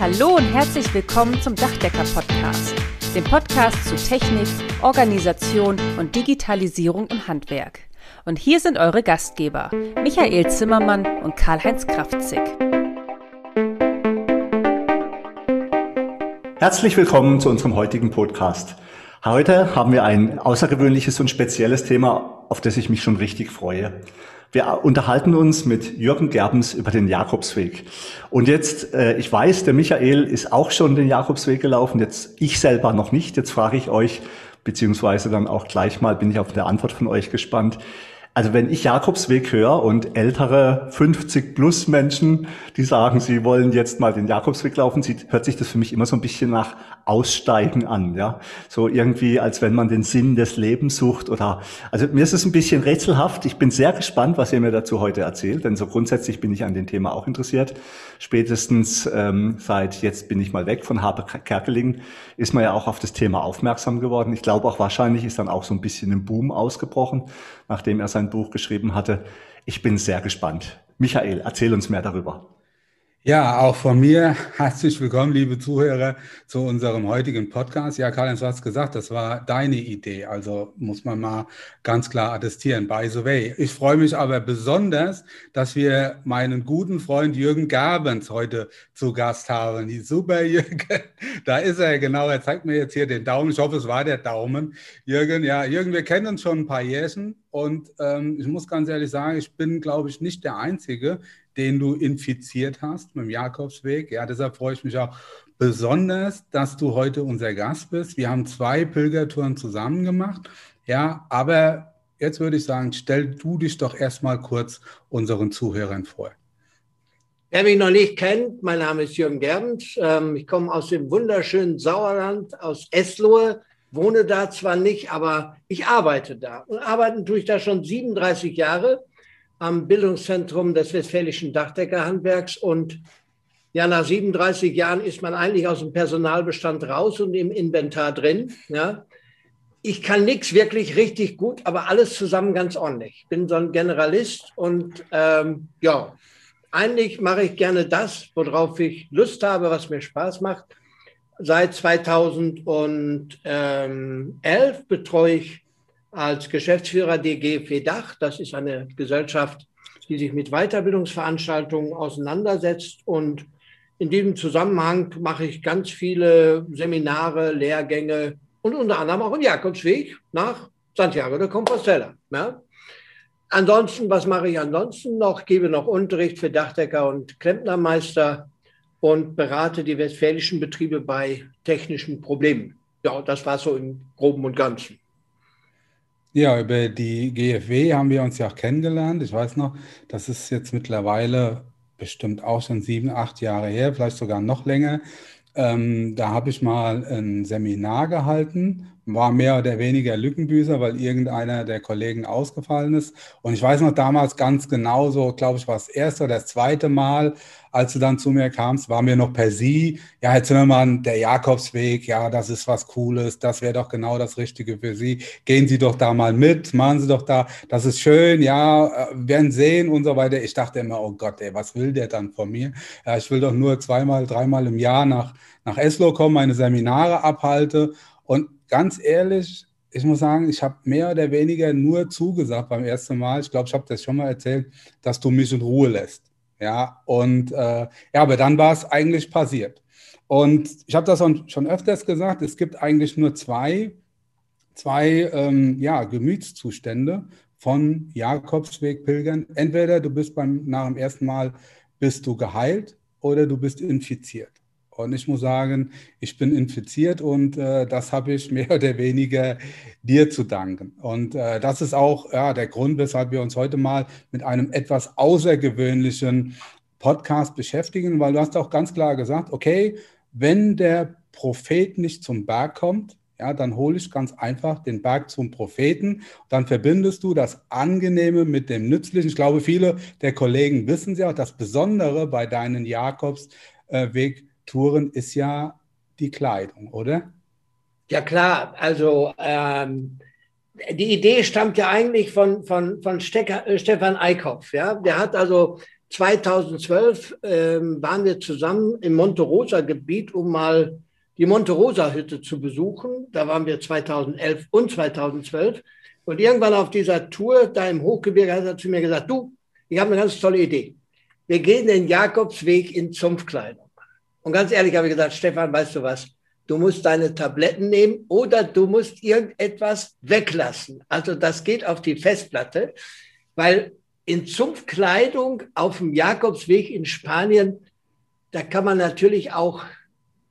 Hallo und herzlich willkommen zum Dachdecker-Podcast, dem Podcast zu Technik, Organisation und Digitalisierung im Handwerk. Und hier sind eure Gastgeber, Michael Zimmermann und Karl-Heinz Kraftzig. Herzlich willkommen zu unserem heutigen Podcast. Heute haben wir ein außergewöhnliches und spezielles Thema, auf das ich mich schon richtig freue. Wir unterhalten uns mit Jürgen Gerbens über den Jakobsweg. Und jetzt, äh, ich weiß, der Michael ist auch schon den Jakobsweg gelaufen, jetzt ich selber noch nicht. Jetzt frage ich euch, beziehungsweise dann auch gleich mal, bin ich auf eine Antwort von euch gespannt. Also wenn ich Jakobsweg höre und ältere 50 plus Menschen, die sagen, sie wollen jetzt mal den Jakobsweg laufen, sieht, hört sich das für mich immer so ein bisschen nach Aussteigen an, ja. So irgendwie, als wenn man den Sinn des Lebens sucht oder, also mir ist es ein bisschen rätselhaft. Ich bin sehr gespannt, was ihr mir dazu heute erzählt, denn so grundsätzlich bin ich an dem Thema auch interessiert. Spätestens ähm, seit jetzt bin ich mal weg von Habe Kerkeling, ist man ja auch auf das Thema aufmerksam geworden. Ich glaube auch wahrscheinlich ist dann auch so ein bisschen ein Boom ausgebrochen, nachdem er sein Buch geschrieben hatte. Ich bin sehr gespannt. Michael, erzähl uns mehr darüber. Ja, auch von mir herzlich willkommen, liebe Zuhörer, zu unserem heutigen Podcast. Ja, Karl, du hast gesagt, das war deine Idee. Also muss man mal ganz klar attestieren. By the way. Ich freue mich aber besonders, dass wir meinen guten Freund Jürgen Gabens heute zu Gast haben. Die super Jürgen. Da ist er genau. Er zeigt mir jetzt hier den Daumen. Ich hoffe, es war der Daumen. Jürgen, ja, Jürgen, wir kennen uns schon ein paar Jährchen. Und ähm, ich muss ganz ehrlich sagen, ich bin, glaube ich, nicht der Einzige, den du infiziert hast mit dem Jakobsweg. Ja, deshalb freue ich mich auch besonders, dass du heute unser Gast bist. Wir haben zwei Pilgertouren zusammen gemacht. Ja, aber jetzt würde ich sagen, stell du dich doch erstmal kurz unseren Zuhörern vor. Wer mich noch nicht kennt, mein Name ist Jürgen Gerbens. Ähm, ich komme aus dem wunderschönen Sauerland, aus Eslohe, wohne da zwar nicht, aber ich arbeite da. Und arbeiten tue ich da schon 37 Jahre am Bildungszentrum des Westfälischen Dachdeckerhandwerks. Und ja, nach 37 Jahren ist man eigentlich aus dem Personalbestand raus und im Inventar drin. Ja. Ich kann nichts wirklich richtig gut, aber alles zusammen ganz ordentlich. Ich bin so ein Generalist und ähm, ja, eigentlich mache ich gerne das, worauf ich Lust habe, was mir Spaß macht. Seit 2011 betreue ich als Geschäftsführer DG FEDACH. Das ist eine Gesellschaft, die sich mit Weiterbildungsveranstaltungen auseinandersetzt. Und in diesem Zusammenhang mache ich ganz viele Seminare, Lehrgänge und unter anderem auch einen Jakobsweg nach Santiago de Compostela. Ja. Ansonsten, was mache ich ansonsten noch? Gebe noch Unterricht für Dachdecker und Klempnermeister und berate die westfälischen Betriebe bei technischen Problemen. Ja, das war so im Groben und Ganzen. Ja, über die GFW haben wir uns ja auch kennengelernt. Ich weiß noch, das ist jetzt mittlerweile bestimmt auch schon sieben, acht Jahre her, vielleicht sogar noch länger. Ähm, da habe ich mal ein Seminar gehalten war mehr oder weniger Lückenbüßer, weil irgendeiner der Kollegen ausgefallen ist. Und ich weiß noch damals ganz genau, so glaube ich, war das erste oder das zweite Mal, als du dann zu mir kamst, waren wir noch per Sie. Ja, Herr Zimmermann, der Jakobsweg, ja, das ist was Cooles, das wäre doch genau das Richtige für Sie. Gehen Sie doch da mal mit, machen Sie doch da, das ist schön, ja, äh, werden sehen und so weiter. Ich dachte immer, oh Gott, ey, was will der dann von mir? Ja, ich will doch nur zweimal, dreimal im Jahr nach, nach Eslo kommen, meine Seminare abhalte. Und ganz ehrlich, ich muss sagen, ich habe mehr oder weniger nur zugesagt beim ersten Mal. Ich glaube, ich habe das schon mal erzählt, dass du mich in Ruhe lässt. Ja, und äh, ja, aber dann war es eigentlich passiert. Und ich habe das schon öfters gesagt, es gibt eigentlich nur zwei, zwei ähm, ja, Gemütszustände von Jakobsweg-Pilgern. Entweder du bist beim, nach dem ersten Mal bist du geheilt oder du bist infiziert. Und ich muss sagen, ich bin infiziert und äh, das habe ich mehr oder weniger dir zu danken. Und äh, das ist auch ja, der Grund, weshalb wir uns heute mal mit einem etwas außergewöhnlichen Podcast beschäftigen, weil du hast auch ganz klar gesagt, okay, wenn der Prophet nicht zum Berg kommt, ja, dann hole ich ganz einfach den Berg zum Propheten. Dann verbindest du das Angenehme mit dem Nützlichen. Ich glaube, viele der Kollegen wissen ja auch, das Besondere bei deinen Jakobsweg Touren ist ja die Kleidung, oder? Ja klar, also ähm, die Idee stammt ja eigentlich von, von, von Stecker, äh, Stefan Eickhoff. Ja? Der hat also 2012 ähm, waren wir zusammen im Monte Rosa Gebiet, um mal die Monte Rosa Hütte zu besuchen. Da waren wir 2011 und 2012. Und irgendwann auf dieser Tour da im Hochgebirge hat er zu mir gesagt, du, ich habe eine ganz tolle Idee. Wir gehen den Jakobsweg in Zumpfkleidung. Und ganz ehrlich habe ich gesagt, Stefan, weißt du was? Du musst deine Tabletten nehmen oder du musst irgendetwas weglassen. Also das geht auf die Festplatte, weil in Zumpfkleidung auf dem Jakobsweg in Spanien, da kann man natürlich auch,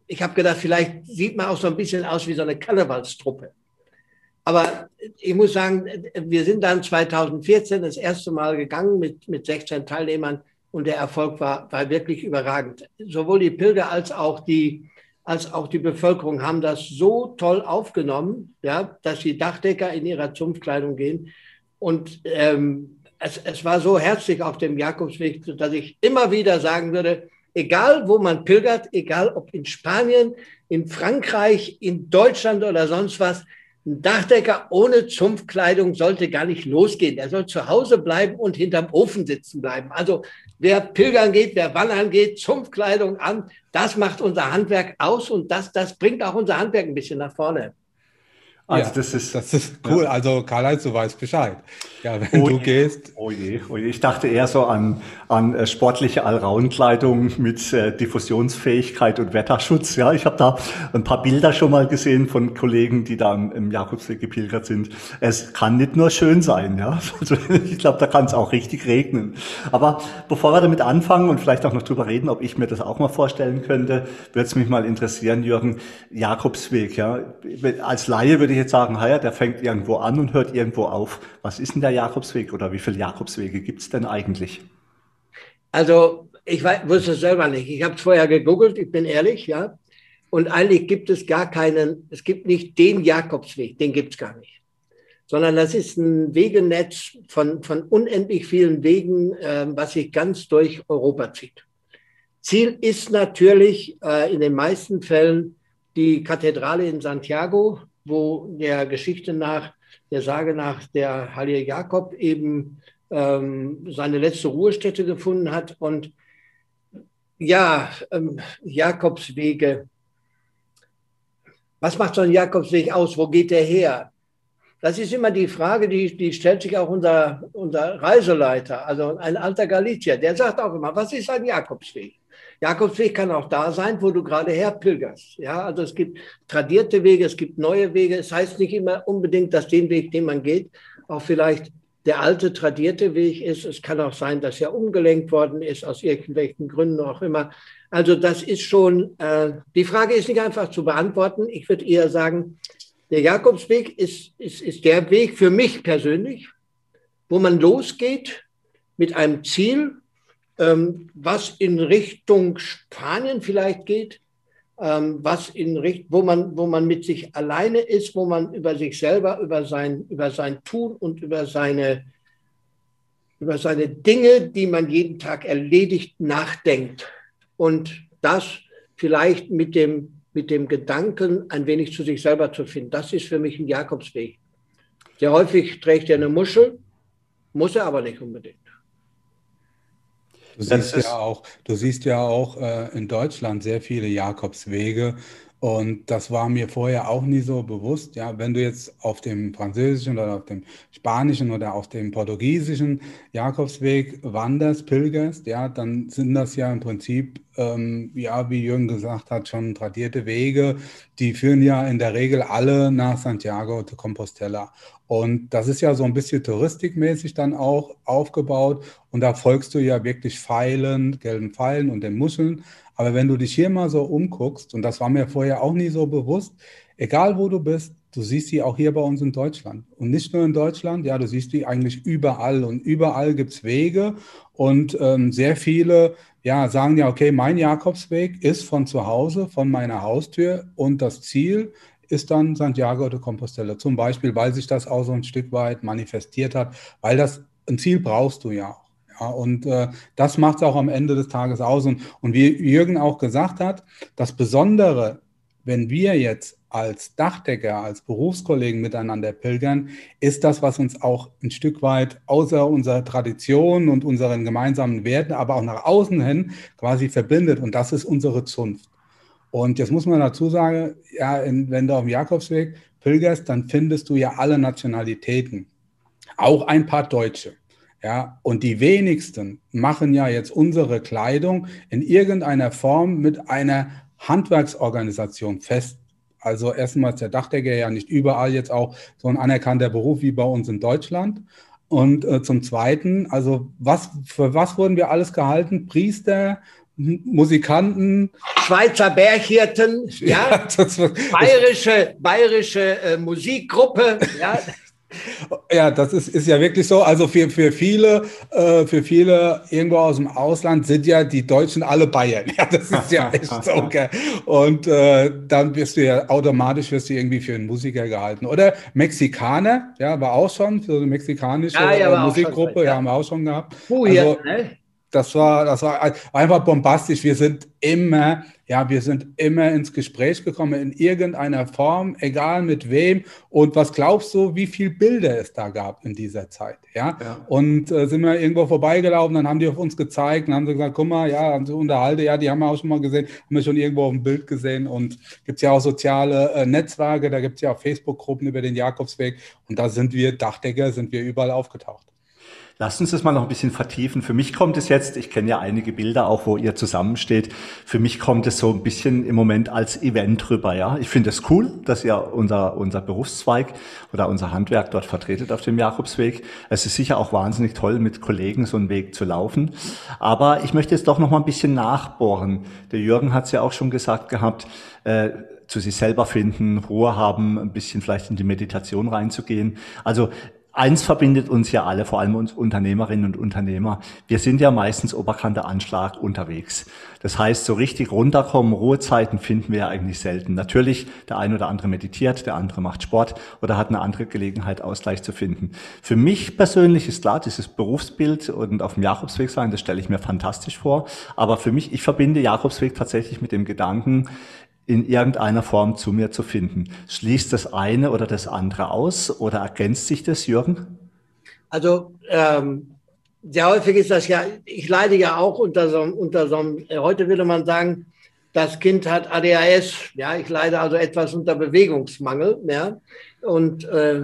ich habe gedacht, vielleicht sieht man auch so ein bisschen aus wie so eine Karnevalstruppe. Aber ich muss sagen, wir sind dann 2014 das erste Mal gegangen mit, mit 16 Teilnehmern und der Erfolg war, war wirklich überragend. Sowohl die Pilger als auch die, als auch die Bevölkerung haben das so toll aufgenommen, ja, dass die Dachdecker in ihrer Zumpfkleidung gehen. Und ähm, es, es war so herzlich auf dem Jakobsweg, dass ich immer wieder sagen würde, egal wo man pilgert, egal ob in Spanien, in Frankreich, in Deutschland oder sonst was, ein Dachdecker ohne Zumpfkleidung sollte gar nicht losgehen. Er soll zu Hause bleiben und hinterm Ofen sitzen bleiben. Also wer pilgern geht, wer wandern geht, Zumpfkleidung an, das macht unser Handwerk aus und das, das bringt auch unser Handwerk ein bisschen nach vorne. Also ja, das ist das ist cool. Ja. Also Karl-Heinz, du weißt Bescheid. Ja, wenn oh du je, gehst. Oh je, oh je. Ich dachte eher so an, an äh, sportliche Allround-Kleidung mit äh, Diffusionsfähigkeit und Wetterschutz. Ja, ich habe da ein paar Bilder schon mal gesehen von Kollegen, die da im, im Jakobsweg gepilgert sind. Es kann nicht nur schön sein. Ja, also, ich glaube, da kann es auch richtig regnen. Aber bevor wir damit anfangen und vielleicht auch noch drüber reden, ob ich mir das auch mal vorstellen könnte, würde es mich mal interessieren, Jürgen, Jakobsweg. Ja, als Laie würde ich jetzt sagen, ja, der fängt irgendwo an und hört irgendwo auf. Was ist denn der Jakobsweg oder wie viele Jakobswege gibt es denn eigentlich? Also ich weiß, wusste es selber nicht. Ich habe es vorher gegoogelt, ich bin ehrlich, ja. Und eigentlich gibt es gar keinen, es gibt nicht den Jakobsweg, den gibt es gar nicht. Sondern das ist ein Wegenetz von, von unendlich vielen Wegen, äh, was sich ganz durch Europa zieht. Ziel ist natürlich äh, in den meisten Fällen die Kathedrale in Santiago, wo der Geschichte nach, der Sage nach, der Heilige Jakob eben ähm, seine letzte Ruhestätte gefunden hat. Und ja, ähm, Jakobswege. Was macht so ein Jakobsweg aus? Wo geht der her? Das ist immer die Frage, die, die stellt sich auch unser, unser Reiseleiter, also ein alter Galicier, der sagt auch immer, was ist ein Jakobsweg? Jakobsweg kann auch da sein, wo du gerade herpilgerst. Ja, also es gibt tradierte Wege, es gibt neue Wege. Es heißt nicht immer unbedingt, dass den Weg, den man geht, auch vielleicht der alte tradierte Weg ist. Es kann auch sein, dass er umgelenkt worden ist, aus irgendwelchen Gründen auch immer. Also das ist schon, äh, die Frage ist nicht einfach zu beantworten. Ich würde eher sagen, der Jakobsweg ist, ist, ist der Weg für mich persönlich, wo man losgeht mit einem Ziel, ähm, was in Richtung Spanien vielleicht geht, ähm, was in Richtung, wo man, wo man mit sich alleine ist, wo man über sich selber, über sein, über sein Tun und über seine, über seine Dinge, die man jeden Tag erledigt, nachdenkt. Und das vielleicht mit dem, mit dem Gedanken, ein wenig zu sich selber zu finden. Das ist für mich ein Jakobsweg. Sehr häufig trägt er eine Muschel, muss er aber nicht unbedingt. Du siehst, ja auch, du siehst ja auch äh, in Deutschland sehr viele Jakobswege. Und das war mir vorher auch nie so bewusst. Ja, wenn du jetzt auf dem französischen oder auf dem spanischen oder auf dem portugiesischen Jakobsweg wanderst, pilgerst, ja, dann sind das ja im Prinzip, ähm, ja, wie Jürgen gesagt hat, schon tradierte Wege. Die führen ja in der Regel alle nach Santiago de Compostela. Und das ist ja so ein bisschen touristikmäßig dann auch aufgebaut. Und da folgst du ja wirklich Pfeilen, gelben Pfeilen und den Muscheln. Aber wenn du dich hier mal so umguckst, und das war mir vorher auch nie so bewusst, egal wo du bist, du siehst sie auch hier bei uns in Deutschland. Und nicht nur in Deutschland, ja, du siehst die eigentlich überall. Und überall gibt es Wege. Und ähm, sehr viele ja, sagen ja, okay, mein Jakobsweg ist von zu Hause, von meiner Haustür. Und das Ziel ist dann Santiago de Compostela. Zum Beispiel, weil sich das auch so ein Stück weit manifestiert hat, weil das ein Ziel brauchst du ja auch. Ja, und äh, das macht es auch am Ende des Tages aus. Und, und wie Jürgen auch gesagt hat, das Besondere, wenn wir jetzt als Dachdecker, als Berufskollegen miteinander pilgern, ist das, was uns auch ein Stück weit außer unserer Tradition und unseren gemeinsamen Werten, aber auch nach außen hin quasi verbindet. Und das ist unsere Zunft. Und jetzt muss man dazu sagen, ja, in, wenn du auf dem Jakobsweg pilgerst, dann findest du ja alle Nationalitäten, auch ein paar Deutsche. Ja, und die wenigsten machen ja jetzt unsere Kleidung in irgendeiner Form mit einer Handwerksorganisation fest. Also erstmal ist der Dachdecker ja nicht überall jetzt auch so ein anerkannter Beruf wie bei uns in Deutschland. Und äh, zum Zweiten, also was, für was wurden wir alles gehalten? Priester, Musikanten. Schweizer Berghirten, ja, ja bayerische, bayerische äh, Musikgruppe, ja. Ja, das ist, ist ja wirklich so. Also für, für viele, äh, für viele irgendwo aus dem Ausland sind ja die Deutschen alle Bayern. Ja, das ist ja echt so. Okay. Und äh, dann wirst du ja automatisch wirst du irgendwie für einen Musiker gehalten. Oder Mexikaner, ja, war auch schon für eine mexikanische ja, ja, Musikgruppe, schon, ja. ja. haben wir auch schon gehabt. Oh, also, ne? Das war, das war einfach bombastisch. Wir sind immer, ja, wir sind immer ins Gespräch gekommen in irgendeiner Form, egal mit wem. Und was glaubst du, wie viele Bilder es da gab in dieser Zeit? Ja, ja. und äh, sind wir irgendwo vorbeigelaufen, dann haben die auf uns gezeigt und haben gesagt, guck mal, ja, sie unterhalte, ja, die haben wir auch schon mal gesehen, haben wir schon irgendwo auf dem Bild gesehen. Und gibt es ja auch soziale äh, Netzwerke, da gibt es ja auch Facebook-Gruppen über den Jakobsweg. Und da sind wir Dachdecker, sind wir überall aufgetaucht. Lass uns das mal noch ein bisschen vertiefen. Für mich kommt es jetzt, ich kenne ja einige Bilder auch, wo ihr zusammensteht. Für mich kommt es so ein bisschen im Moment als Event rüber, ja. Ich finde es cool, dass ihr unser, unser Berufszweig oder unser Handwerk dort vertretet auf dem Jakobsweg. Es ist sicher auch wahnsinnig toll, mit Kollegen so einen Weg zu laufen. Aber ich möchte jetzt doch noch mal ein bisschen nachbohren. Der Jürgen hat es ja auch schon gesagt gehabt, äh, zu sich selber finden, Ruhe haben, ein bisschen vielleicht in die Meditation reinzugehen. Also Eins verbindet uns ja alle, vor allem uns Unternehmerinnen und Unternehmer. Wir sind ja meistens oberkante Anschlag unterwegs. Das heißt, so richtig runterkommen, Ruhezeiten finden wir ja eigentlich selten. Natürlich, der eine oder andere meditiert, der andere macht Sport oder hat eine andere Gelegenheit, Ausgleich zu finden. Für mich persönlich ist klar, dieses Berufsbild und auf dem Jakobsweg sein, das stelle ich mir fantastisch vor. Aber für mich, ich verbinde Jakobsweg tatsächlich mit dem Gedanken, in irgendeiner Form zu mir zu finden. Schließt das eine oder das andere aus oder ergänzt sich das, Jürgen? Also ähm, sehr häufig ist das ja, ich leide ja auch unter so, unter so einem, heute würde man sagen, das Kind hat ADHS, ja, ich leide also etwas unter Bewegungsmangel, ja, und äh,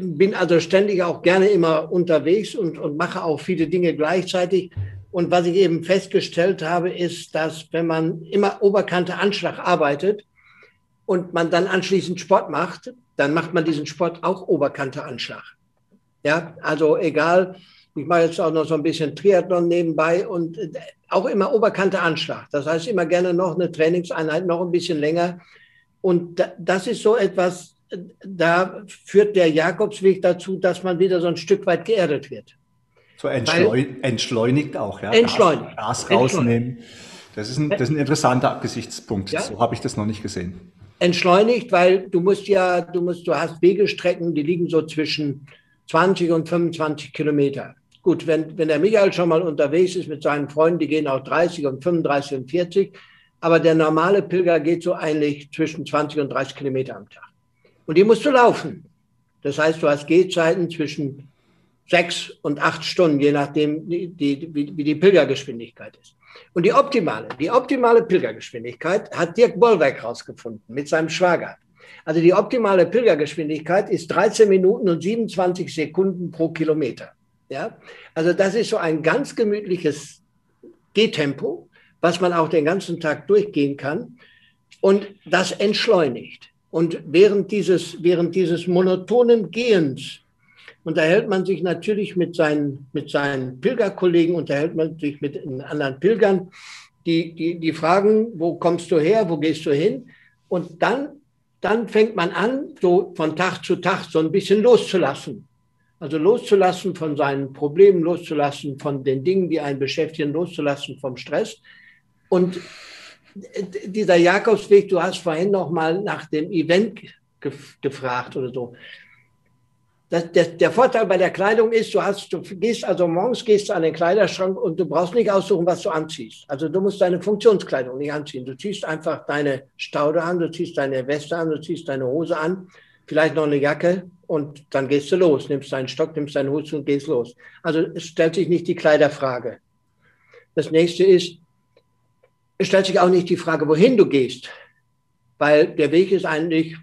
bin also ständig auch gerne immer unterwegs und, und mache auch viele Dinge gleichzeitig. Und was ich eben festgestellt habe, ist, dass wenn man immer Oberkante Anschlag arbeitet und man dann anschließend Sport macht, dann macht man diesen Sport auch Oberkante Anschlag. Ja, also egal, ich mache jetzt auch noch so ein bisschen Triathlon nebenbei und auch immer Oberkante Anschlag. Das heißt immer gerne noch eine Trainingseinheit, noch ein bisschen länger. Und das ist so etwas, da führt der Jakobsweg dazu, dass man wieder so ein Stück weit geerdet wird. So entschleun entschleunigt auch, ja. Entschleunigt. Gas, Gas rausnehmen. Das ist, ein, das ist ein interessanter Gesichtspunkt. Ja. So habe ich das noch nicht gesehen. Entschleunigt, weil du musst ja, du musst, du hast Wegestrecken, die liegen so zwischen 20 und 25 Kilometer. Gut, wenn, wenn der Michael schon mal unterwegs ist mit seinen Freunden, die gehen auch 30 und 35 und 40, aber der normale Pilger geht so eigentlich zwischen 20 und 30 Kilometer am Tag. Und die musst du laufen. Das heißt, du hast Gehzeiten zwischen sechs und acht Stunden, je nachdem, die, die, wie, wie die Pilgergeschwindigkeit ist. Und die optimale, die optimale Pilgergeschwindigkeit hat Dirk Bollwerk herausgefunden mit seinem Schwager. Also die optimale Pilgergeschwindigkeit ist 13 Minuten und 27 Sekunden pro Kilometer. Ja, also das ist so ein ganz gemütliches Gehtempo, was man auch den ganzen Tag durchgehen kann. Und das entschleunigt. Und während dieses, während dieses monotonen Gehens unterhält man sich natürlich mit seinen, mit seinen Pilgerkollegen, unterhält man sich mit anderen Pilgern, die, die, die fragen, wo kommst du her, wo gehst du hin? Und dann, dann fängt man an, so von Tag zu Tag so ein bisschen loszulassen. Also loszulassen von seinen Problemen, loszulassen von den Dingen, die einen beschäftigen, loszulassen vom Stress. Und dieser Jakobsweg, du hast vorhin noch mal nach dem Event gefragt oder so das, der, der, Vorteil bei der Kleidung ist, du hast, du gehst also morgens gehst du an den Kleiderschrank und du brauchst nicht aussuchen, was du anziehst. Also du musst deine Funktionskleidung nicht anziehen. Du ziehst einfach deine Staude an, du ziehst deine Weste an, du ziehst deine Hose an, vielleicht noch eine Jacke und dann gehst du los, nimmst deinen Stock, nimmst deinen Hut und gehst los. Also es stellt sich nicht die Kleiderfrage. Das nächste ist, es stellt sich auch nicht die Frage, wohin du gehst, weil der Weg ist eigentlich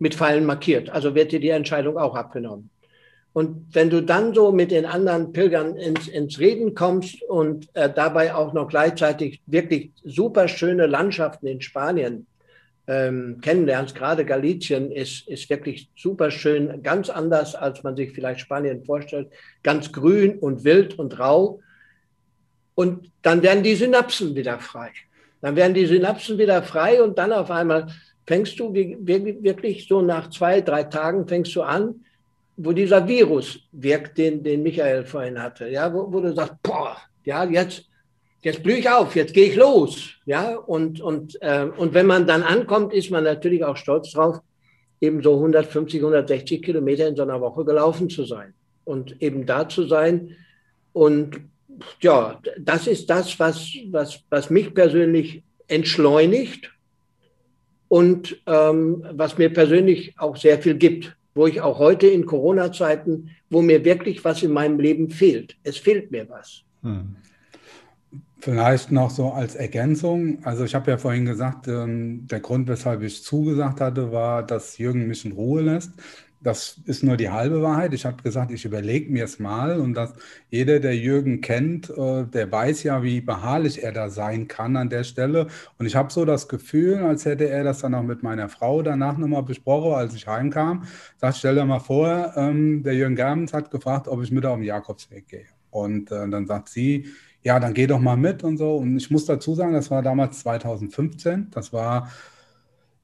mit Pfeilen markiert. Also wird dir die Entscheidung auch abgenommen. Und wenn du dann so mit den anderen Pilgern ins, ins Reden kommst und äh, dabei auch noch gleichzeitig wirklich super schöne Landschaften in Spanien ähm, kennenlernst, gerade Galicien ist, ist wirklich super schön, ganz anders, als man sich vielleicht Spanien vorstellt, ganz grün und wild und rau. Und dann werden die Synapsen wieder frei. Dann werden die Synapsen wieder frei und dann auf einmal fängst du wirklich so nach zwei, drei Tagen fängst du an, wo dieser Virus wirkt, den, den Michael vorhin hatte, ja, wo, wo du sagst, boah, ja, jetzt, jetzt blühe ich auf, jetzt gehe ich los, ja, und, und, äh, und wenn man dann ankommt, ist man natürlich auch stolz drauf, eben so 150, 160 Kilometer in so einer Woche gelaufen zu sein und eben da zu sein. Und ja, das ist das, was, was, was mich persönlich entschleunigt und ähm, was mir persönlich auch sehr viel gibt, wo ich auch heute in Corona-Zeiten, wo mir wirklich was in meinem Leben fehlt. Es fehlt mir was. Hm. Vielleicht noch so als Ergänzung. Also ich habe ja vorhin gesagt, ähm, der Grund, weshalb ich zugesagt hatte, war, dass Jürgen mich in Ruhe lässt. Das ist nur die halbe Wahrheit. Ich habe gesagt, ich überlege mir es mal und dass jeder, der Jürgen kennt, äh, der weiß ja, wie beharrlich er da sein kann an der Stelle. Und ich habe so das Gefühl, als hätte er das dann auch mit meiner Frau danach nochmal besprochen, als ich heimkam. Sag, stell dir mal vor, ähm, der Jürgen Germens hat gefragt, ob ich mit auf den Jakobsweg gehe. Und äh, dann sagt sie, ja, dann geh doch mal mit und so. Und ich muss dazu sagen, das war damals 2015. Das war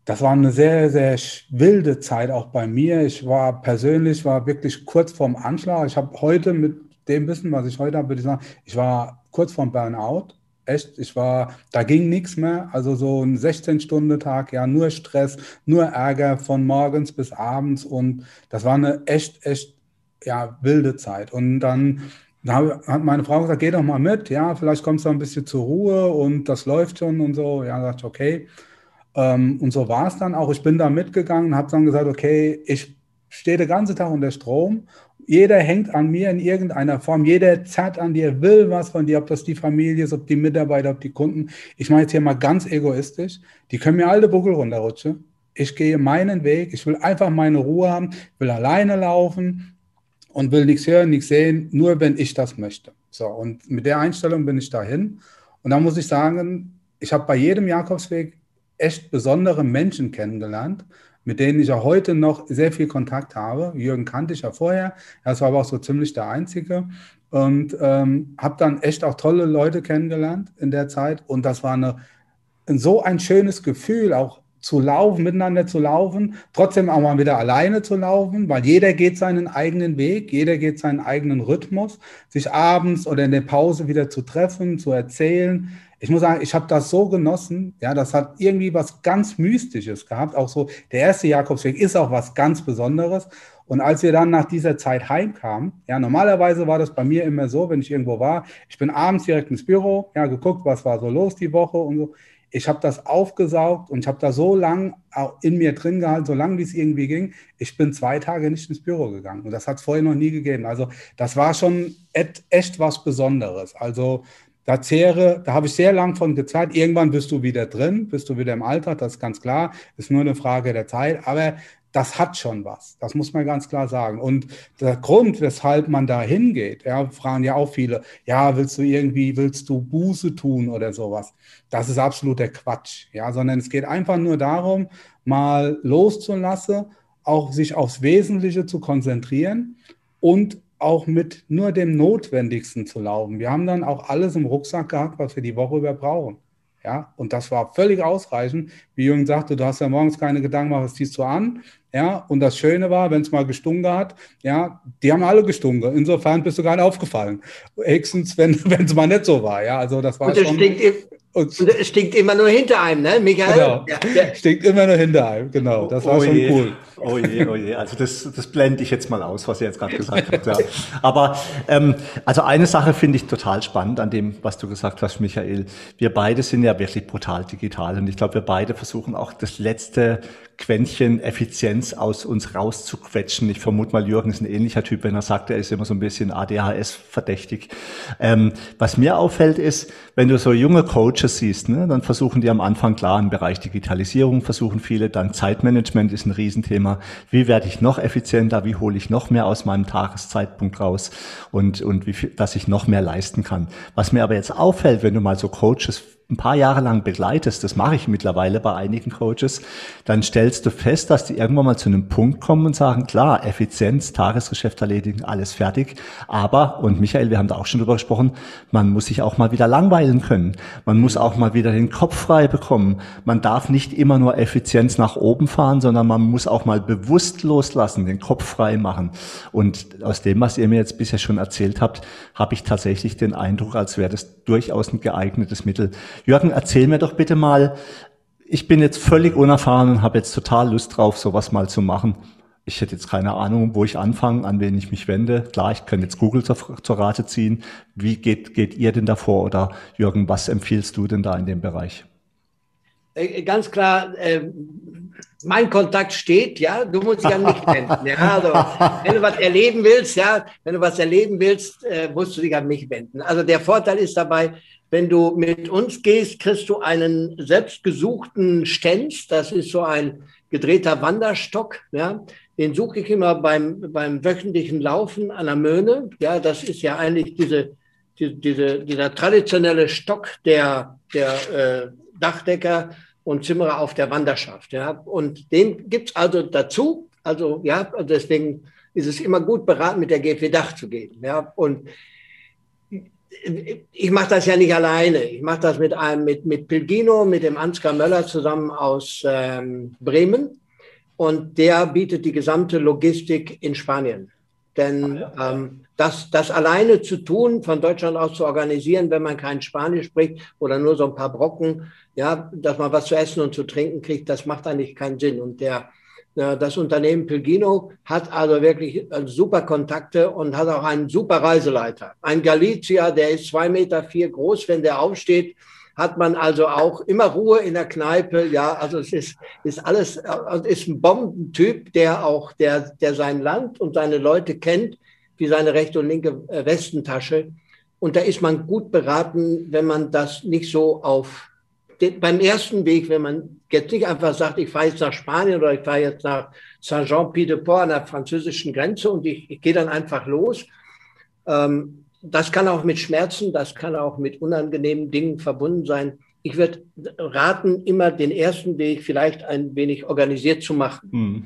das war eine sehr, sehr wilde Zeit auch bei mir. Ich war persönlich, war wirklich kurz vorm Anschlag. Ich habe heute mit dem Wissen, was ich heute habe, würde ich sagen, ich war kurz vorm Burnout. Echt, ich war, da ging nichts mehr. Also so ein 16-Stunden-Tag, ja, nur Stress, nur Ärger von morgens bis abends. Und das war eine echt, echt, ja, wilde Zeit. Und dann da hat meine Frau gesagt, geh doch mal mit, ja, vielleicht kommst du ein bisschen zur Ruhe und das läuft schon und so. Ja, ich, okay. Ähm, und so war es dann auch. Ich bin da mitgegangen und habe dann gesagt, okay, ich stehe den ganzen Tag unter Strom. Jeder hängt an mir in irgendeiner Form. Jeder zerrt an dir, will was von dir, ob das die Familie ist, ob die Mitarbeiter, ob die Kunden. Ich meine jetzt hier mal ganz egoistisch. Die können mir alle Buckel runterrutschen. Ich gehe meinen Weg. Ich will einfach meine Ruhe haben. Ich will alleine laufen und will nichts hören, nichts sehen, nur wenn ich das möchte. So, und mit der Einstellung bin ich dahin. Und da muss ich sagen, ich habe bei jedem Jakobsweg echt besondere Menschen kennengelernt, mit denen ich auch heute noch sehr viel Kontakt habe. Jürgen kannte ich ja vorher, er war aber auch so ziemlich der Einzige. Und ähm, habe dann echt auch tolle Leute kennengelernt in der Zeit. Und das war eine, so ein schönes Gefühl, auch zu laufen, miteinander zu laufen, trotzdem auch mal wieder alleine zu laufen, weil jeder geht seinen eigenen Weg, jeder geht seinen eigenen Rhythmus, sich abends oder in der Pause wieder zu treffen, zu erzählen, ich muss sagen, ich habe das so genossen. Ja, das hat irgendwie was ganz Mystisches gehabt. Auch so, der erste Jakobsweg ist auch was ganz Besonderes. Und als wir dann nach dieser Zeit heimkamen, ja, normalerweise war das bei mir immer so, wenn ich irgendwo war, ich bin abends direkt ins Büro, ja, geguckt, was war so los die Woche und so. Ich habe das aufgesaugt und ich habe da so lang in mir drin gehalten, so lange wie es irgendwie ging. Ich bin zwei Tage nicht ins Büro gegangen und das hat es vorher noch nie gegeben. Also das war schon echt was Besonderes. Also da zehre, da habe ich sehr lang von gezeigt. Irgendwann bist du wieder drin, bist du wieder im Alltag, das ist ganz klar. Ist nur eine Frage der Zeit. Aber das hat schon was. Das muss man ganz klar sagen. Und der Grund, weshalb man da hingeht, ja, fragen ja auch viele, ja, willst du irgendwie, willst du Buße tun oder sowas? Das ist absoluter Quatsch. Ja, sondern es geht einfach nur darum, mal loszulassen, auch sich aufs Wesentliche zu konzentrieren und auch mit nur dem Notwendigsten zu laufen. Wir haben dann auch alles im Rucksack gehabt, was wir die Woche über brauchen. Ja, und das war völlig ausreichend. Wie Jürgen sagte, du hast ja morgens keine Gedanken was ziehst du an. Ja, und das Schöne war, wenn es mal gestunken hat, ja, die haben alle gestunken. Insofern bist du gar nicht aufgefallen. Höchstens, wenn es mal nicht so war. Ja, also das war und es schon. Stinkt, Und, und es stinkt immer nur hinter einem, ne, Michael? Genau, ja, stinkt immer nur hinter einem, genau. Das war oh schon je. cool. Oh je, oh je. Also das, das blende ich jetzt mal aus, was ihr jetzt gerade gesagt habt. Ja. Aber ähm, also eine Sache finde ich total spannend an dem, was du gesagt hast, Michael. Wir beide sind ja wirklich brutal digital und ich glaube, wir beide versuchen auch das letzte Quäntchen Effizienz aus uns rauszuquetschen. Ich vermute mal, Jürgen ist ein ähnlicher Typ, wenn er sagt, er ist immer so ein bisschen ADHS-verdächtig. Ähm, was mir auffällt ist, wenn du so junge Coaches siehst, ne, dann versuchen die am Anfang klar im Bereich Digitalisierung, versuchen viele, dann Zeitmanagement ist ein Riesenthema. Wie werde ich noch effizienter? Wie hole ich noch mehr aus meinem Tageszeitpunkt raus? Und, und wie viel, dass ich noch mehr leisten kann. Was mir aber jetzt auffällt, wenn du mal so Coaches ein paar Jahre lang begleitest, das mache ich mittlerweile bei einigen Coaches, dann stellst du fest, dass die irgendwann mal zu einem Punkt kommen und sagen, klar, Effizienz, Tagesgeschäft erledigen, alles fertig. Aber, und Michael, wir haben da auch schon drüber gesprochen, man muss sich auch mal wieder langweilen können. Man muss auch mal wieder den Kopf frei bekommen. Man darf nicht immer nur Effizienz nach oben fahren, sondern man muss auch mal bewusst loslassen, den Kopf frei machen. Und aus dem, was ihr mir jetzt bisher schon erzählt habt, habe ich tatsächlich den Eindruck, als wäre das durchaus ein geeignetes Mittel, Jürgen, erzähl mir doch bitte mal, ich bin jetzt völlig unerfahren und habe jetzt total Lust drauf, sowas mal zu machen. Ich hätte jetzt keine Ahnung, wo ich anfange, an wen ich mich wende. Klar, ich kann jetzt Google zur, zur Rate ziehen. Wie geht, geht ihr denn davor? Oder Jürgen, was empfiehlst du denn da in dem Bereich? Äh, ganz klar, äh, mein Kontakt steht, ja, du musst dich an mich wenden. Ja, also, wenn du was erleben willst, ja, wenn du was erleben willst, äh, musst du dich an mich wenden. Also der Vorteil ist dabei, wenn du mit uns gehst, kriegst du einen selbstgesuchten Stenz. Das ist so ein gedrehter Wanderstock. Ja. Den suche ich immer beim, beim wöchentlichen Laufen an der Möhne. Ja, das ist ja eigentlich diese, die, diese, dieser traditionelle Stock der, der äh, Dachdecker und Zimmerer auf der Wanderschaft. Ja. Und den gibt's also dazu. Also ja, deswegen ist es immer gut beraten, mit der GFW Dach zu gehen. Ja. Und ich mache das ja nicht alleine. Ich mache das mit einem mit mit Pilgino, mit dem Ansgar Möller zusammen aus ähm, Bremen und der bietet die gesamte Logistik in Spanien. Denn ähm, das, das alleine zu tun, von Deutschland aus zu organisieren, wenn man kein Spanisch spricht oder nur so ein paar Brocken, ja, dass man was zu essen und zu trinken kriegt, das macht eigentlich keinen Sinn. Und der das Unternehmen Pilgino hat also wirklich äh, super Kontakte und hat auch einen super Reiseleiter. Ein Galizia, der ist zwei Meter vier groß. Wenn der aufsteht, hat man also auch immer Ruhe in der Kneipe. Ja, also es ist, ist alles, äh, ist ein Bombentyp, der auch, der, der sein Land und seine Leute kennt, wie seine rechte und linke äh, Westentasche. Und da ist man gut beraten, wenn man das nicht so auf den, beim ersten Weg, wenn man jetzt nicht einfach sagt, ich fahre jetzt nach Spanien oder ich fahre jetzt nach Saint-Jean-Pied-de-Port an der französischen Grenze und ich, ich gehe dann einfach los. Ähm, das kann auch mit Schmerzen, das kann auch mit unangenehmen Dingen verbunden sein. Ich würde raten, immer den ersten Weg vielleicht ein wenig organisiert zu machen. Mhm.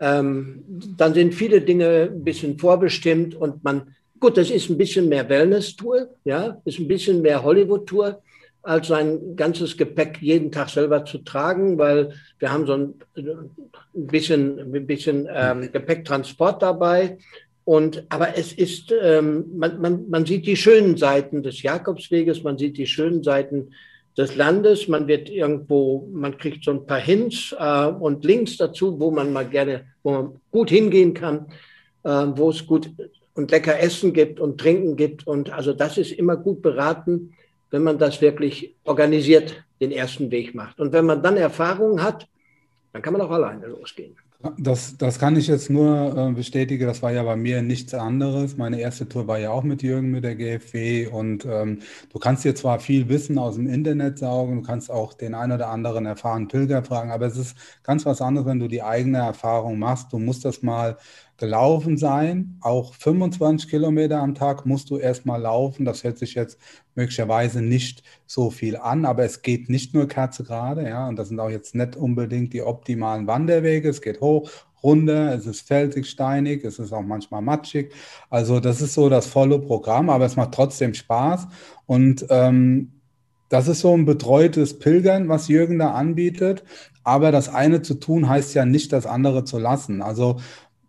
Ähm, dann sind viele Dinge ein bisschen vorbestimmt und man, gut, das ist ein bisschen mehr Wellness-Tour, ja, ist ein bisschen mehr Hollywood-Tour als sein ganzes Gepäck jeden Tag selber zu tragen, weil wir haben so ein, bisschen, ein bisschen ähm, Gepäcktransport dabei. Und, aber es ist, ähm, man, man, man sieht die schönen Seiten des Jakobsweges, man sieht die schönen Seiten des Landes, man wird irgendwo, man kriegt so ein paar Hints äh, und Links dazu, wo man mal gerne, wo man gut hingehen kann, äh, wo es gut und lecker Essen gibt und Trinken gibt. Und also das ist immer gut beraten wenn man das wirklich organisiert den ersten Weg macht. Und wenn man dann Erfahrungen hat, dann kann man auch alleine losgehen. Das, das kann ich jetzt nur äh, bestätigen. Das war ja bei mir nichts anderes. Meine erste Tour war ja auch mit Jürgen mit der GFW. Und ähm, du kannst dir zwar viel Wissen aus dem Internet saugen, du kannst auch den ein oder anderen erfahrenen Pilger fragen, aber es ist ganz was anderes, wenn du die eigene Erfahrung machst. Du musst das mal gelaufen sein. Auch 25 Kilometer am Tag musst du erstmal laufen. Das hört sich jetzt möglicherweise nicht so viel an, aber es geht nicht nur Kerze gerade, ja, und das sind auch jetzt nicht unbedingt die optimalen Wanderwege. Es geht hoch, runter, es ist felsig, steinig, es ist auch manchmal matschig. Also das ist so das volle Programm, aber es macht trotzdem Spaß und ähm, das ist so ein betreutes Pilgern, was Jürgen da anbietet. Aber das eine zu tun heißt ja nicht, das andere zu lassen. Also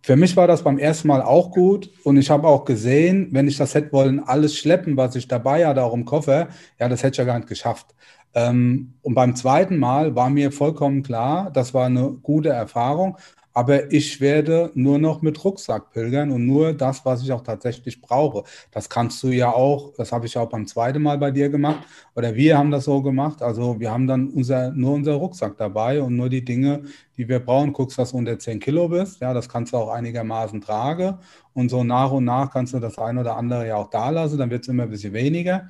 für mich war das beim ersten Mal auch gut und ich habe auch gesehen, wenn ich das hätte wollen, alles schleppen, was ich dabei hatte, auch im Koffer, ja, das hätte ich ja gar nicht geschafft. Ähm, und beim zweiten Mal war mir vollkommen klar, das war eine gute Erfahrung, aber ich werde nur noch mit Rucksack pilgern und nur das, was ich auch tatsächlich brauche. Das kannst du ja auch, das habe ich auch beim zweiten Mal bei dir gemacht oder wir haben das so gemacht. Also wir haben dann unser, nur unser Rucksack dabei und nur die Dinge, die wir brauchen. Guckst, dass du unter 10 Kilo bist. Ja, das kannst du auch einigermaßen tragen. Und so nach und nach kannst du das ein oder andere ja auch da lassen. Dann wird es immer ein bisschen weniger.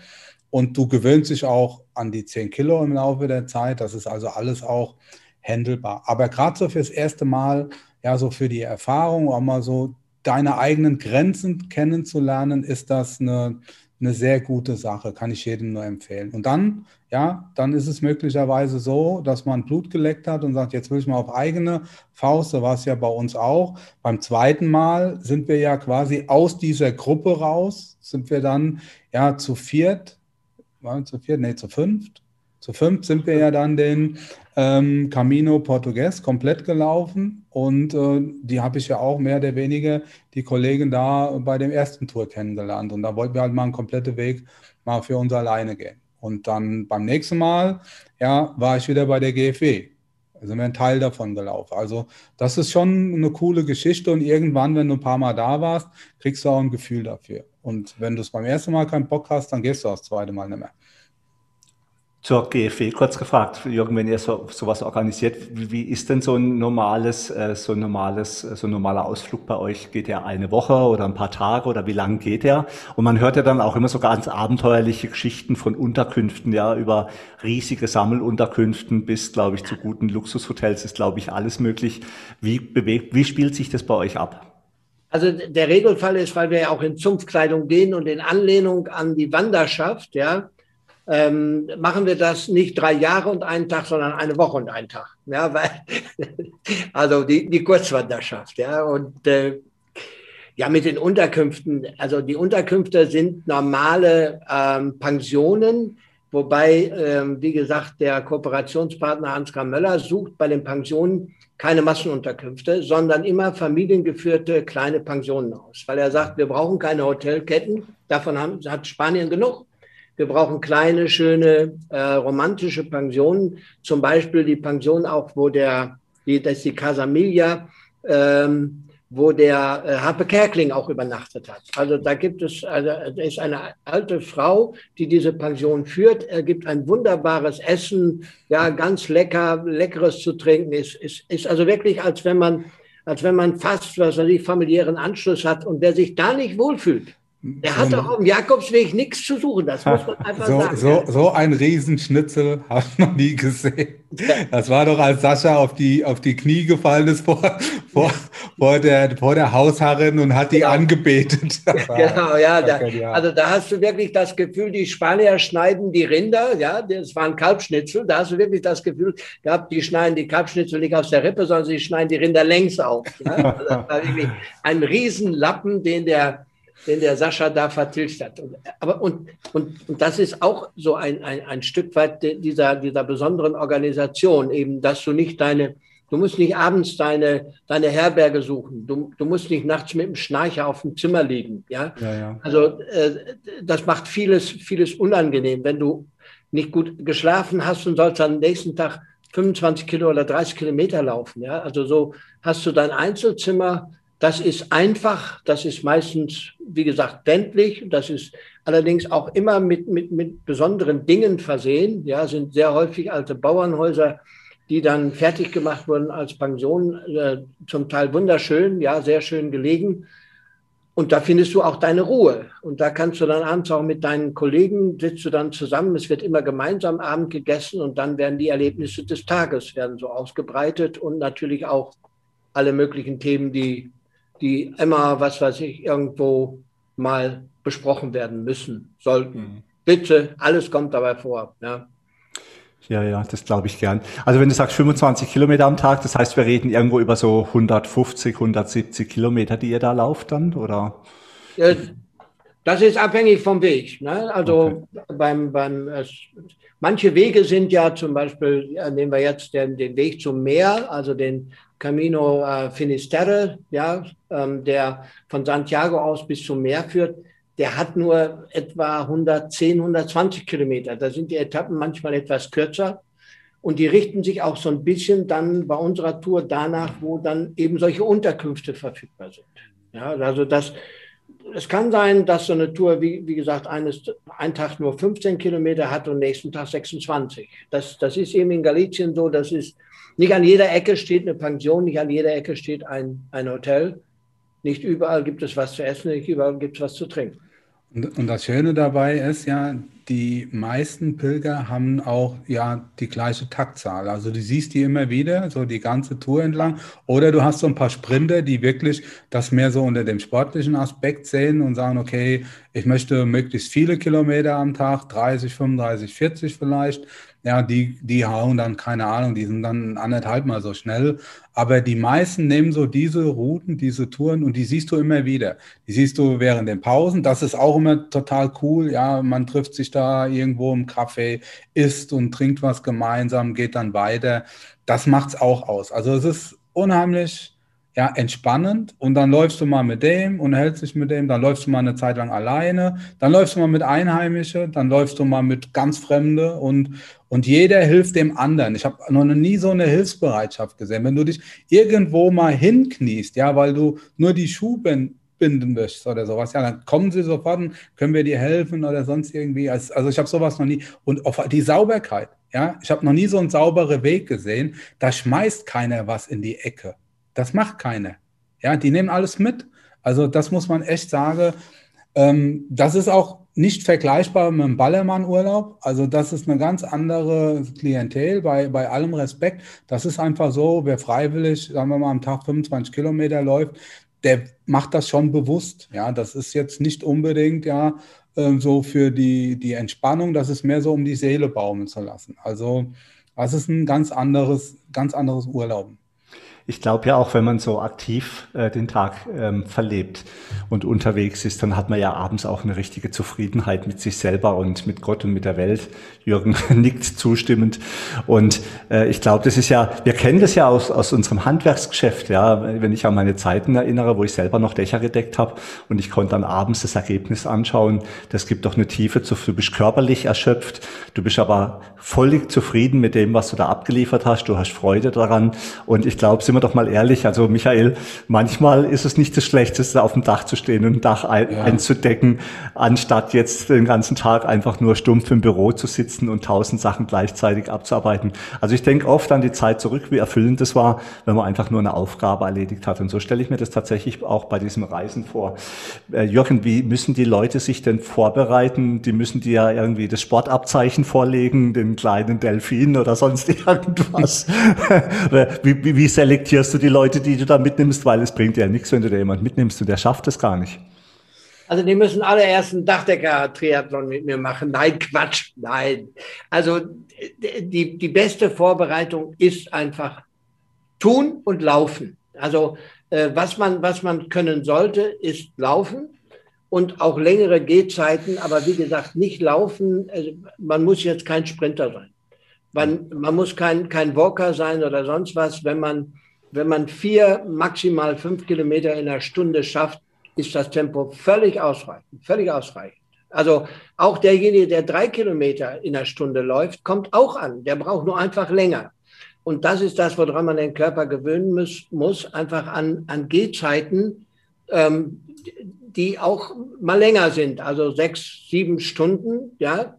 Und du gewöhnst dich auch an die 10 Kilo im Laufe der Zeit. Das ist also alles auch handelbar. Aber gerade so fürs erste Mal, ja, so für die Erfahrung, auch mal so deine eigenen Grenzen kennenzulernen, ist das eine, eine sehr gute Sache, kann ich jedem nur empfehlen. Und dann, ja, dann ist es möglicherweise so, dass man Blut geleckt hat und sagt, jetzt will ich mal auf eigene Faust, so war es ja bei uns auch. Beim zweiten Mal sind wir ja quasi aus dieser Gruppe raus, sind wir dann ja zu viert, waren zu viert, nee, zu fünft, zu fünf sind wir ja dann den ähm, Camino Portugues komplett gelaufen und äh, die habe ich ja auch mehr oder weniger die Kollegen da bei dem ersten Tour kennengelernt und da wollten wir halt mal einen kompletten Weg mal für uns alleine gehen. Und dann beim nächsten Mal, ja, war ich wieder bei der GFW. Also wir ein Teil davon gelaufen. Also das ist schon eine coole Geschichte und irgendwann, wenn du ein paar Mal da warst, kriegst du auch ein Gefühl dafür. Und wenn du es beim ersten Mal keinen Bock hast, dann gehst du auch das zweite Mal nicht mehr zur GFW kurz gefragt, Jürgen, wenn ihr so, sowas organisiert, wie, wie ist denn so ein normales, äh, so ein normales, äh, so ein normaler Ausflug bei euch? Geht der eine Woche oder ein paar Tage oder wie lange geht der? Und man hört ja dann auch immer so ganz abenteuerliche Geschichten von Unterkünften, ja, über riesige Sammelunterkünften bis, glaube ich, zu guten Luxushotels ist, glaube ich, alles möglich. Wie bewegt, wie spielt sich das bei euch ab? Also der Regelfall ist, weil wir ja auch in Zumpfkleidung gehen und in Anlehnung an die Wanderschaft, ja, ähm, machen wir das nicht drei Jahre und einen Tag, sondern eine Woche und einen Tag. Ja, weil, also die, die Kurzwanderschaft. Ja, und äh, ja, mit den Unterkünften. Also die Unterkünfte sind normale ähm, Pensionen, wobei, ähm, wie gesagt, der Kooperationspartner Ansgar Möller sucht bei den Pensionen keine Massenunterkünfte, sondern immer familiengeführte kleine Pensionen aus, weil er sagt, wir brauchen keine Hotelketten, davon haben, hat Spanien genug. Wir brauchen kleine, schöne, äh, romantische Pensionen. Zum Beispiel die Pension auch, wo der, die, das ist die Casa Miglia, ähm, wo der äh, Harpe Kerkling auch übernachtet hat. Also da gibt es, also da ist eine alte Frau, die diese Pension führt. Er gibt ein wunderbares Essen, ja, ganz lecker, leckeres zu trinken. Ist, ist, ist also wirklich, als wenn man, als wenn man fast, was weiß ich, familiären Anschluss hat. Und wer sich da nicht wohlfühlt, er hat doch auf dem Jakobsweg nichts zu suchen, das muss man einfach so, sagen. So, so ein Riesenschnitzel habe ich noch nie gesehen. Das war doch, als Sascha auf die, auf die Knie gefallen ist vor, vor, vor, der, vor der Hausherrin und hat die genau. angebetet. Genau, ja, da, Also da hast du wirklich das Gefühl, die Spanier schneiden die Rinder, ja, das waren Kalbschnitzel, da hast du wirklich das Gefühl gehabt, die schneiden die Kalbschnitzel nicht aus der Rippe, sondern sie schneiden die Rinder längs auf. Ja? Also das war wirklich ein Riesenlappen, den der den der Sascha da vertilgt hat. Und, aber, und, und, und das ist auch so ein, ein, ein Stück weit dieser, dieser besonderen Organisation, eben, dass du nicht deine, du musst nicht abends deine, deine Herberge suchen, du, du musst nicht nachts mit dem Schnarcher auf dem Zimmer liegen. Ja? ja, ja. Also äh, das macht vieles, vieles unangenehm, wenn du nicht gut geschlafen hast und sollst am nächsten Tag 25 Kilo oder 30 Kilometer laufen. Ja? Also so hast du dein Einzelzimmer, das ist einfach, das ist meistens, wie gesagt, ländlich. Das ist allerdings auch immer mit, mit, mit besonderen Dingen versehen. Ja, sind sehr häufig alte Bauernhäuser, die dann fertig gemacht wurden als Pension, äh, zum Teil wunderschön, ja, sehr schön gelegen. Und da findest du auch deine Ruhe. Und da kannst du dann abends auch mit deinen Kollegen, sitzt du dann zusammen, es wird immer gemeinsam Abend gegessen und dann werden die Erlebnisse des Tages werden so ausgebreitet und natürlich auch alle möglichen Themen, die die immer, was weiß ich, irgendwo mal besprochen werden müssen, sollten. Mhm. Bitte, alles kommt dabei vor. Ja. Ja, ja, das glaube ich gern. Also wenn du sagst 25 Kilometer am Tag, das heißt, wir reden irgendwo über so 150, 170 Kilometer, die ihr da lauft dann, oder? Das ist abhängig vom Weg. Ne? Also okay. beim, beim es, manche Wege sind ja zum Beispiel, nehmen wir jetzt den, den Weg zum Meer, also den Camino äh, Finisterre, ja, ähm, der von Santiago aus bis zum Meer führt, der hat nur etwa 110, 120 Kilometer. Da sind die Etappen manchmal etwas kürzer. Und die richten sich auch so ein bisschen dann bei unserer Tour danach, wo dann eben solche Unterkünfte verfügbar sind. Ja, also das, es kann sein, dass so eine Tour, wie, wie gesagt, eines, ein Tag nur 15 Kilometer hat und nächsten Tag 26. Das, das ist eben in Galicien so, das ist nicht an jeder Ecke steht eine Pension, nicht an jeder Ecke steht ein, ein Hotel. Nicht überall gibt es was zu essen, nicht überall gibt es was zu trinken. Und, und, das Schöne dabei ist ja, die meisten Pilger haben auch ja die gleiche Taktzahl. Also du siehst die immer wieder, so die ganze Tour entlang. Oder du hast so ein paar Sprinter, die wirklich das mehr so unter dem sportlichen Aspekt sehen und sagen, okay, ich möchte möglichst viele Kilometer am Tag, 30, 35, 40 vielleicht ja, die, die hauen dann, keine Ahnung, die sind dann anderthalb mal so schnell. Aber die meisten nehmen so diese Routen, diese Touren und die siehst du immer wieder. Die siehst du während den Pausen. Das ist auch immer total cool. Ja, man trifft sich da irgendwo im Café, isst und trinkt was gemeinsam, geht dann weiter. Das macht's auch aus. Also es ist unheimlich ja, entspannend und dann läufst du mal mit dem und hältst dich mit dem, dann läufst du mal eine Zeit lang alleine, dann läufst du mal mit Einheimische, dann läufst du mal mit ganz Fremde und, und jeder hilft dem anderen. Ich habe noch nie so eine Hilfsbereitschaft gesehen. Wenn du dich irgendwo mal hinkniest, ja, weil du nur die Schuhe binden möchtest oder sowas, ja, dann kommen sie sofort und können wir dir helfen oder sonst irgendwie. Also, also ich habe sowas noch nie. Und auf die Sauberkeit, ja, ich habe noch nie so einen sauberen Weg gesehen. Da schmeißt keiner was in die Ecke. Das macht keiner. Ja, die nehmen alles mit. Also das muss man echt sagen. Ähm, das ist auch nicht vergleichbar mit dem Ballermann-Urlaub. Also das ist eine ganz andere Klientel bei, bei allem Respekt. Das ist einfach so, wer freiwillig, sagen wir mal, am Tag 25 Kilometer läuft, der macht das schon bewusst. Ja, das ist jetzt nicht unbedingt ja ähm, so für die, die Entspannung, das ist mehr so, um die Seele baumeln zu lassen. Also das ist ein ganz anderes, ganz anderes Urlauben ich glaube ja auch, wenn man so aktiv äh, den Tag ähm, verlebt und unterwegs ist, dann hat man ja abends auch eine richtige Zufriedenheit mit sich selber und mit Gott und mit der Welt. Jürgen nickt zustimmend. Und äh, ich glaube, das ist ja, wir kennen das ja aus, aus unserem Handwerksgeschäft, ja, wenn ich an meine Zeiten erinnere, wo ich selber noch Dächer gedeckt habe und ich konnte dann abends das Ergebnis anschauen. Das gibt doch eine Tiefe zu, du bist körperlich erschöpft, du bist aber völlig zufrieden mit dem, was du da abgeliefert hast, du hast Freude daran. Und ich glaube, doch mal ehrlich, also Michael, manchmal ist es nicht das Schlechteste, auf dem Dach zu stehen und ein Dach ein, ja. einzudecken, anstatt jetzt den ganzen Tag einfach nur stumpf im Büro zu sitzen und tausend Sachen gleichzeitig abzuarbeiten. Also ich denke oft an die Zeit zurück, wie erfüllend es war, wenn man einfach nur eine Aufgabe erledigt hat. Und so stelle ich mir das tatsächlich auch bei diesem Reisen vor. Äh, Jürgen, wie müssen die Leute sich denn vorbereiten? Die müssen dir ja irgendwie das Sportabzeichen vorlegen, den kleinen Delfin oder sonst irgendwas. wie, wie, wie selektiert selektierst du die Leute, die du da mitnimmst, weil es bringt ja nichts, wenn du da jemand mitnimmst und der schafft es gar nicht. Also die müssen alle erst einen Dachdecker-Triathlon mit mir machen. Nein, Quatsch, nein. Also die, die beste Vorbereitung ist einfach tun und laufen. Also äh, was, man, was man können sollte, ist laufen und auch längere Gehzeiten. Aber wie gesagt, nicht laufen. Also man muss jetzt kein Sprinter sein. Man, man muss kein, kein Walker sein oder sonst was. Wenn man wenn man vier, maximal fünf Kilometer in einer Stunde schafft, ist das Tempo völlig ausreichend, völlig ausreichend. Also auch derjenige, der drei Kilometer in einer Stunde läuft, kommt auch an. Der braucht nur einfach länger. Und das ist das, woran man den Körper gewöhnen muss, muss einfach an, an Gehzeiten, ähm, die auch mal länger sind, also sechs, sieben Stunden, ja.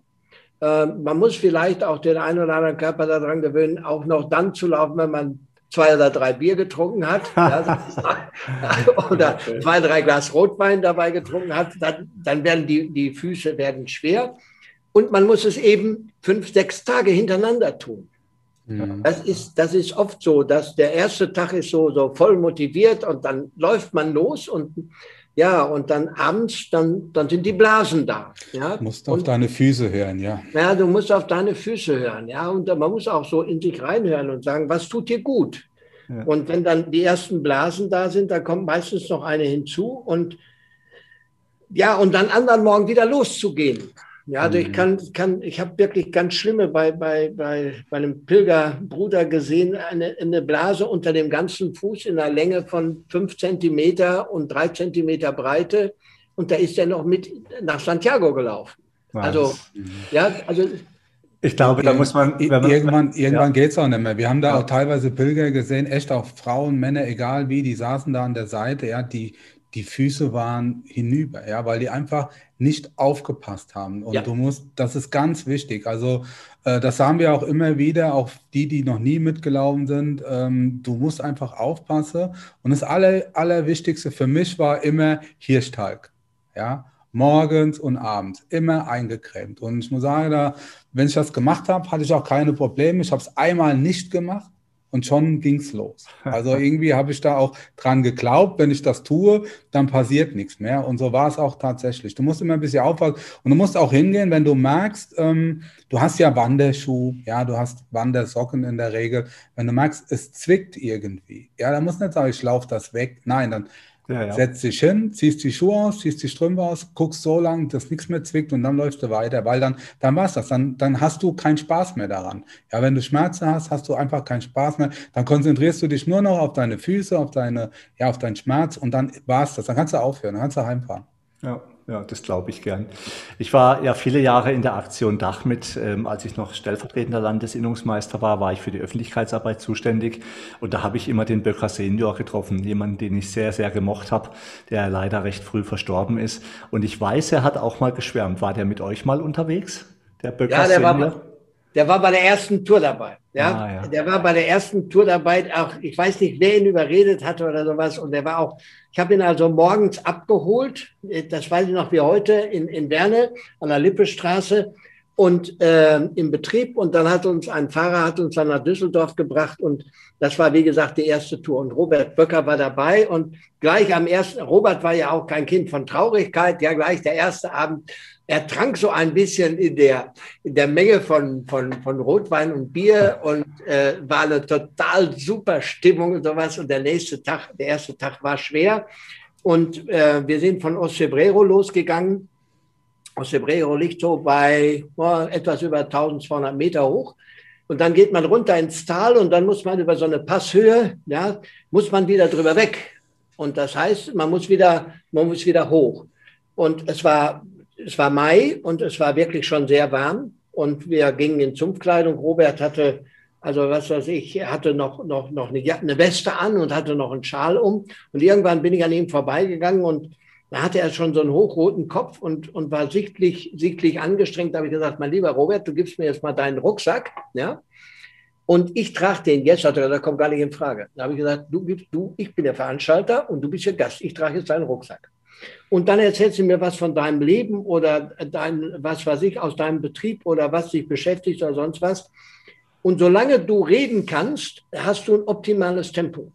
Äh, man muss vielleicht auch den einen oder anderen Körper daran gewöhnen, auch noch dann zu laufen, wenn man zwei oder drei Bier getrunken hat ja, oder zwei, drei Glas Rotwein dabei getrunken hat, dann, dann werden die, die Füße werden schwer. Und man muss es eben fünf, sechs Tage hintereinander tun. Das, ist, das ist oft so, dass der erste Tag ist so, so voll motiviert und dann läuft man los und ja, und dann abends, dann, dann sind die Blasen da. Ja? Du musst auf und, deine Füße hören, ja. Ja, du musst auf deine Füße hören, ja. Und man muss auch so in sich reinhören und sagen, was tut dir gut? Ja. Und wenn dann die ersten Blasen da sind, dann kommt meistens noch eine hinzu und ja, und dann anderen Morgen wieder loszugehen. Ja, also ich mhm. kann, kann ich habe wirklich ganz schlimme bei, bei, bei, bei einem Pilgerbruder gesehen, eine, eine Blase unter dem ganzen Fuß in einer Länge von fünf Zentimeter und drei Zentimeter Breite. Und da ist er noch mit nach Santiago gelaufen. Was? Also, ja, also ich glaube, da muss man. man irgendwann irgendwann ja. geht es auch nicht mehr. Wir haben da ja. auch teilweise Pilger gesehen, echt auch Frauen, Männer, egal wie, die saßen da an der Seite, ja, die, die Füße waren hinüber, ja, weil die einfach nicht aufgepasst haben. Und ja. du musst, das ist ganz wichtig. Also, äh, das sagen wir auch immer wieder, auch die, die noch nie mitgelaufen sind. Ähm, du musst einfach aufpassen. Und das Aller, Allerwichtigste für mich war immer Hirschtalg. Ja, morgens und abends, immer eingecremt. Und ich muss sagen, da, wenn ich das gemacht habe, hatte ich auch keine Probleme. Ich habe es einmal nicht gemacht und schon ging es los. Also irgendwie habe ich da auch dran geglaubt, wenn ich das tue, dann passiert nichts mehr. Und so war es auch tatsächlich. Du musst immer ein bisschen aufpassen und du musst auch hingehen, wenn du merkst, ähm, du hast ja Wanderschuh, ja, du hast Wandersocken in der Regel. Wenn du merkst, es zwickt irgendwie, ja, dann musst du nicht sagen, ich laufe das weg. Nein, dann ja, ja. Setzt dich hin, ziehst die Schuhe aus, ziehst die Strümpfe aus, guckst so lange, dass nichts mehr zwickt und dann läufst du weiter, weil dann, dann war es das. Dann, dann hast du keinen Spaß mehr daran. Ja, wenn du Schmerzen hast, hast du einfach keinen Spaß mehr. Dann konzentrierst du dich nur noch auf deine Füße, auf deine, ja, auf deinen Schmerz und dann war es das. Dann kannst du aufhören, dann kannst du heimfahren. Ja. Ja, das glaube ich gern. Ich war ja viele Jahre in der Aktion Dach mit, ähm, als ich noch stellvertretender Landesinnungsmeister war, war ich für die Öffentlichkeitsarbeit zuständig und da habe ich immer den Böcker Senior getroffen, jemanden, den ich sehr, sehr gemocht habe, der leider recht früh verstorben ist. Und ich weiß, er hat auch mal geschwärmt. War der mit euch mal unterwegs, der Böcker ja, der Senior? War, der war bei der ersten Tour dabei. Ja? Ah, ja? Der war bei der ersten Tour dabei. Auch ich weiß nicht, wer ihn überredet hatte oder sowas. Und der war auch. Ich habe ihn also morgens abgeholt. Das weiß ich noch wie heute in, in Werne an der Lippestraße und äh, im Betrieb. Und dann hat uns ein Fahrer hat uns dann nach Düsseldorf gebracht und das war wie gesagt die erste Tour. Und Robert Böcker war dabei und gleich am ersten. Robert war ja auch kein Kind von Traurigkeit. Ja, gleich der erste Abend er trank so ein bisschen in der, in der Menge von, von, von Rotwein und Bier und äh, war eine total super Stimmung und sowas. Und der nächste Tag, der erste Tag war schwer. Und äh, wir sind von Osebrero losgegangen. Osebrero liegt so bei oh, etwas über 1200 Meter hoch. Und dann geht man runter ins Tal und dann muss man über so eine Passhöhe, ja, muss man wieder drüber weg. Und das heißt, man muss wieder, man muss wieder hoch. Und es war es war Mai und es war wirklich schon sehr warm und wir gingen in Zumpfkleidung. Robert hatte, also was weiß ich, hatte noch, noch, noch eine, eine Weste an und hatte noch einen Schal um. Und irgendwann bin ich an ihm vorbeigegangen und da hatte er schon so einen hochroten Kopf und, und war sichtlich, sichtlich angestrengt. Da habe ich gesagt, mein lieber Robert, du gibst mir jetzt mal deinen Rucksack, ja, und ich trage den jetzt, hat er gesagt, kommt gar nicht in Frage. Da habe ich gesagt, du gibst, du, ich bin der Veranstalter und du bist der Gast. Ich trage jetzt deinen Rucksack. Und dann erzählst du mir was von deinem Leben oder dein, was weiß ich, aus deinem Betrieb oder was dich beschäftigt oder sonst was. Und solange du reden kannst, hast du ein optimales Tempo.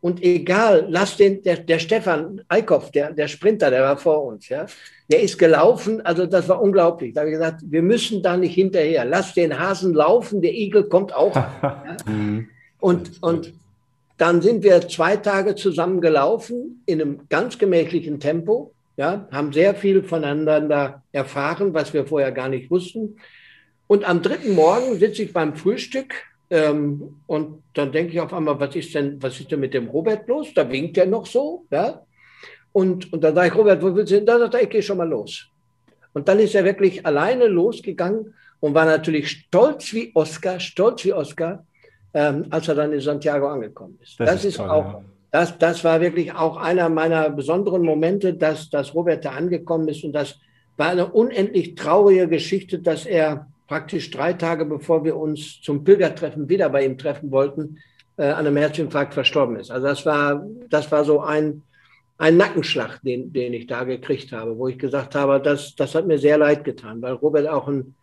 Und egal, lass den, der, der Stefan Eickhoff, der, der Sprinter, der war vor uns, ja, der ist gelaufen, also das war unglaublich. Da habe ich gesagt, wir müssen da nicht hinterher. Lass den Hasen laufen, der Igel kommt auch. ja. Und, und dann sind wir zwei Tage zusammen gelaufen in einem ganz gemächlichen Tempo, ja, haben sehr viel voneinander erfahren, was wir vorher gar nicht wussten. Und am dritten Morgen sitze ich beim Frühstück ähm, und dann denke ich auf einmal, was ist denn, was ist denn mit dem Robert los? Da winkt er noch so, ja. Und, und dann sage ich, Robert, wo willst du hin? Da sagt er, ich gehe schon mal los. Und dann ist er wirklich alleine losgegangen und war natürlich stolz wie Oscar, stolz wie Oscar, ähm, als er dann in Santiago angekommen ist. Das, das ist, toll, auch, ja. das, das war wirklich auch einer meiner besonderen Momente, dass, dass Robert da angekommen ist. Und das war eine unendlich traurige Geschichte, dass er praktisch drei Tage bevor wir uns zum Pilgertreffen wieder bei ihm treffen wollten, äh, an einem Herzinfarkt verstorben ist. Also das war, das war so ein, ein Nackenschlag, den, den ich da gekriegt habe, wo ich gesagt habe, das, das hat mir sehr leid getan, weil Robert auch ein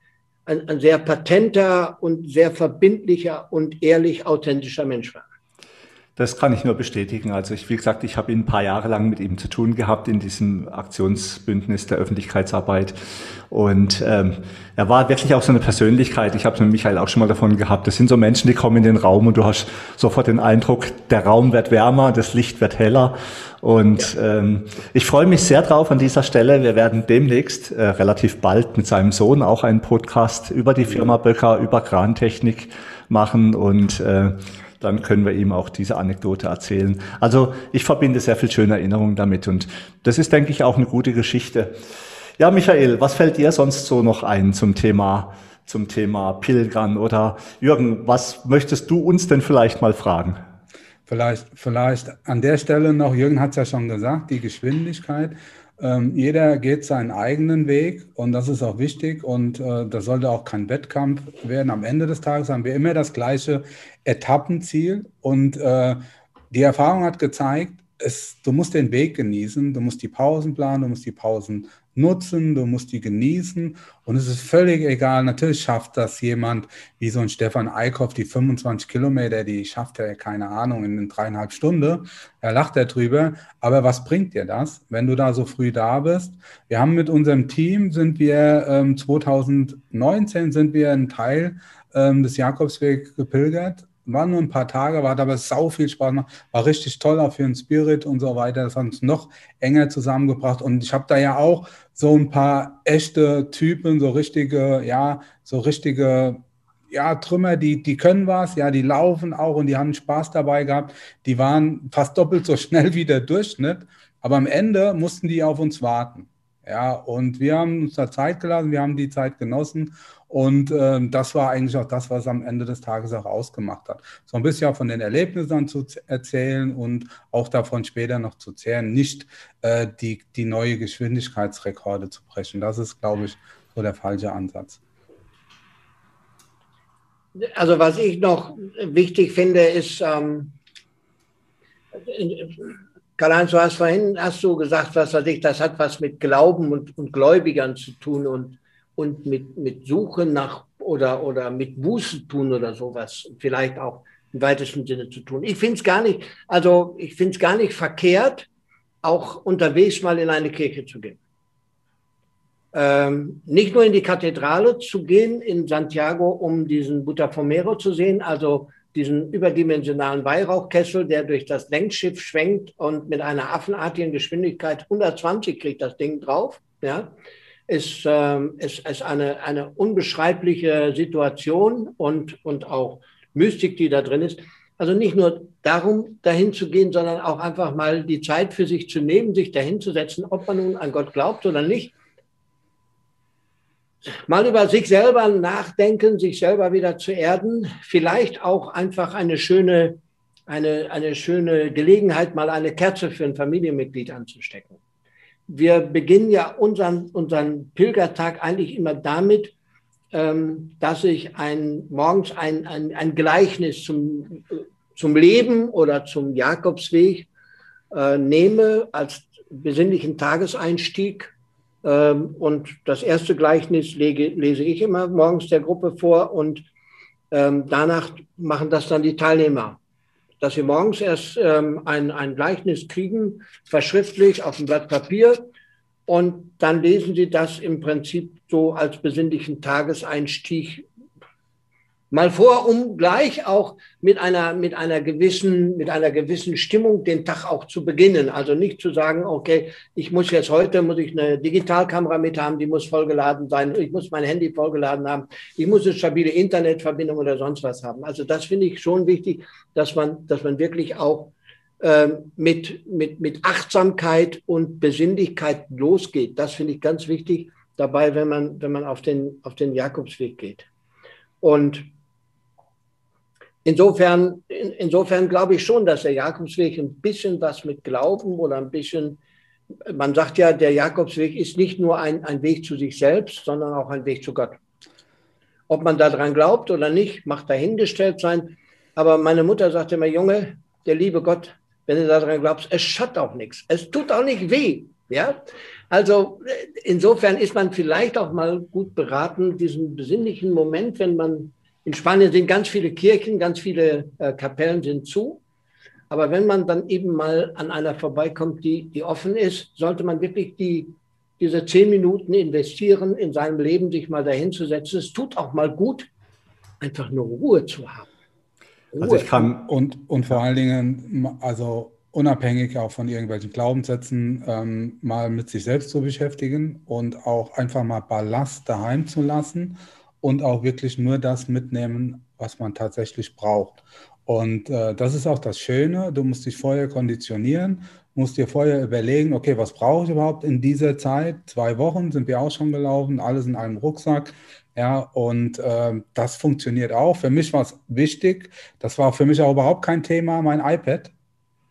ein, ein sehr patenter und sehr verbindlicher und ehrlich authentischer Mensch war. Das kann ich nur bestätigen. Also ich, wie gesagt, ich habe ihn ein paar Jahre lang mit ihm zu tun gehabt in diesem Aktionsbündnis der Öffentlichkeitsarbeit. Und ähm, er war wirklich auch so eine Persönlichkeit. Ich habe es mit Michael auch schon mal davon gehabt. Das sind so Menschen, die kommen in den Raum und du hast sofort den Eindruck, der Raum wird wärmer, das Licht wird heller. Und ja. ähm, ich freue mich sehr drauf an dieser Stelle. Wir werden demnächst äh, relativ bald mit seinem Sohn auch einen Podcast über die Firma Böcker, über Krantechnik machen und äh, dann können wir ihm auch diese Anekdote erzählen. Also ich verbinde sehr viel schöne Erinnerungen damit und das ist, denke ich, auch eine gute Geschichte. Ja, Michael, was fällt dir sonst so noch ein zum Thema, zum Thema Pilgern oder Jürgen, was möchtest du uns denn vielleicht mal fragen? Vielleicht, vielleicht an der Stelle noch, Jürgen hat es ja schon gesagt, die Geschwindigkeit. Ähm, jeder geht seinen eigenen Weg und das ist auch wichtig und äh, das sollte auch kein Wettkampf werden. Am Ende des Tages haben wir immer das gleiche Etappenziel und äh, die Erfahrung hat gezeigt, es, du musst den Weg genießen, du musst die Pausen planen, du musst die Pausen nutzen, du musst die genießen und es ist völlig egal. Natürlich schafft das jemand wie so ein Stefan Eickhoff, die 25 Kilometer, die schafft er, keine Ahnung, in dreieinhalb Stunden. Er lacht darüber. Aber was bringt dir das, wenn du da so früh da bist? Wir haben mit unserem Team, sind wir ähm, 2019, sind wir ein Teil ähm, des Jakobsweg gepilgert waren nur ein paar Tage, war aber sau viel Spaß gemacht, war richtig toll auch für den Spirit und so weiter. Das hat uns noch enger zusammengebracht. Und ich habe da ja auch so ein paar echte Typen, so richtige, ja, so richtige, ja, Trümmer, die, die können was, ja, die laufen auch und die haben Spaß dabei gehabt. Die waren fast doppelt so schnell wie der Durchschnitt, aber am Ende mussten die auf uns warten. Ja, und wir haben uns da Zeit gelassen, wir haben die Zeit genossen und äh, das war eigentlich auch das, was am Ende des Tages auch ausgemacht hat. So ein bisschen auch von den Erlebnissen zu erzählen und auch davon später noch zu zehren, nicht äh, die, die neue Geschwindigkeitsrekorde zu brechen. Das ist, glaube ich, so der falsche Ansatz. Also was ich noch wichtig finde, ist, ähm, Karl-Heinz, du hast vorhin hast du gesagt, was weiß ich, das hat was mit Glauben und, und Gläubigern zu tun und und mit, mit Suche nach oder, oder mit Buße tun oder sowas vielleicht auch im weitesten Sinne zu tun. Ich finde es gar nicht, also ich finde es gar nicht verkehrt, auch unterwegs mal in eine Kirche zu gehen. Ähm, nicht nur in die Kathedrale zu gehen in Santiago, um diesen Butafomero zu sehen, also diesen überdimensionalen Weihrauchkessel, der durch das Längsschiff schwenkt und mit einer affenartigen Geschwindigkeit 120 kriegt das Ding drauf. Ja, ist, äh, ist, ist eine, eine unbeschreibliche Situation und, und auch Mystik, die da drin ist. Also nicht nur darum, dahin zu gehen, sondern auch einfach mal die Zeit für sich zu nehmen, sich dahin zu setzen, ob man nun an Gott glaubt oder nicht. Mal über sich selber nachdenken, sich selber wieder zu erden, vielleicht auch einfach eine schöne, eine, eine schöne Gelegenheit, mal eine Kerze für ein Familienmitglied anzustecken wir beginnen ja unseren, unseren Pilgertag eigentlich immer damit, ähm, dass ich ein, morgens ein, ein, ein Gleichnis zum, zum Leben oder zum Jakobsweg äh, nehme als besinnlichen Tageseinstieg. Ähm, und das erste Gleichnis lege, lese ich immer morgens der Gruppe vor und ähm, danach machen das dann die Teilnehmer dass sie morgens erst ähm, ein, ein Gleichnis kriegen, verschriftlich auf dem Blatt Papier. Und dann lesen sie das im Prinzip so als besinnlichen Tageseinstieg mal vor, um gleich auch mit einer, mit einer gewissen, mit einer gewissen Stimmung den Tag auch zu beginnen. Also nicht zu sagen, okay, ich muss jetzt heute, muss ich eine Digitalkamera mit haben, die muss vollgeladen sein, ich muss mein Handy vollgeladen haben, ich muss eine stabile Internetverbindung oder sonst was haben. Also das finde ich schon wichtig, dass man, dass man wirklich auch äh, mit, mit, mit Achtsamkeit und Besinnlichkeit losgeht. Das finde ich ganz wichtig dabei, wenn man, wenn man auf den, auf den Jakobsweg geht. Und Insofern, in, insofern glaube ich schon, dass der Jakobsweg ein bisschen was mit Glauben oder ein bisschen, man sagt ja, der Jakobsweg ist nicht nur ein, ein Weg zu sich selbst, sondern auch ein Weg zu Gott. Ob man daran glaubt oder nicht, macht dahingestellt sein. Aber meine Mutter sagte immer, Junge, der liebe Gott, wenn du daran glaubst, es schadet auch nichts. Es tut auch nicht weh. Ja, also insofern ist man vielleicht auch mal gut beraten, diesen besinnlichen Moment, wenn man in Spanien sind ganz viele Kirchen, ganz viele äh, Kapellen sind zu. Aber wenn man dann eben mal an einer vorbeikommt, die, die offen ist, sollte man wirklich die, diese zehn Minuten investieren, in seinem Leben sich mal dahin zu setzen. Es tut auch mal gut, einfach nur Ruhe zu haben. Ruhe. Also ich kann und, und vor allen Dingen, also unabhängig auch von irgendwelchen Glaubenssätzen, ähm, mal mit sich selbst zu beschäftigen und auch einfach mal Ballast daheim zu lassen und auch wirklich nur das mitnehmen, was man tatsächlich braucht. Und äh, das ist auch das Schöne. Du musst dich vorher konditionieren, musst dir vorher überlegen, okay, was brauche ich überhaupt in dieser Zeit? Zwei Wochen sind wir auch schon gelaufen, alles in einem Rucksack. Ja, und äh, das funktioniert auch. Für mich war es wichtig. Das war für mich auch überhaupt kein Thema, mein iPad.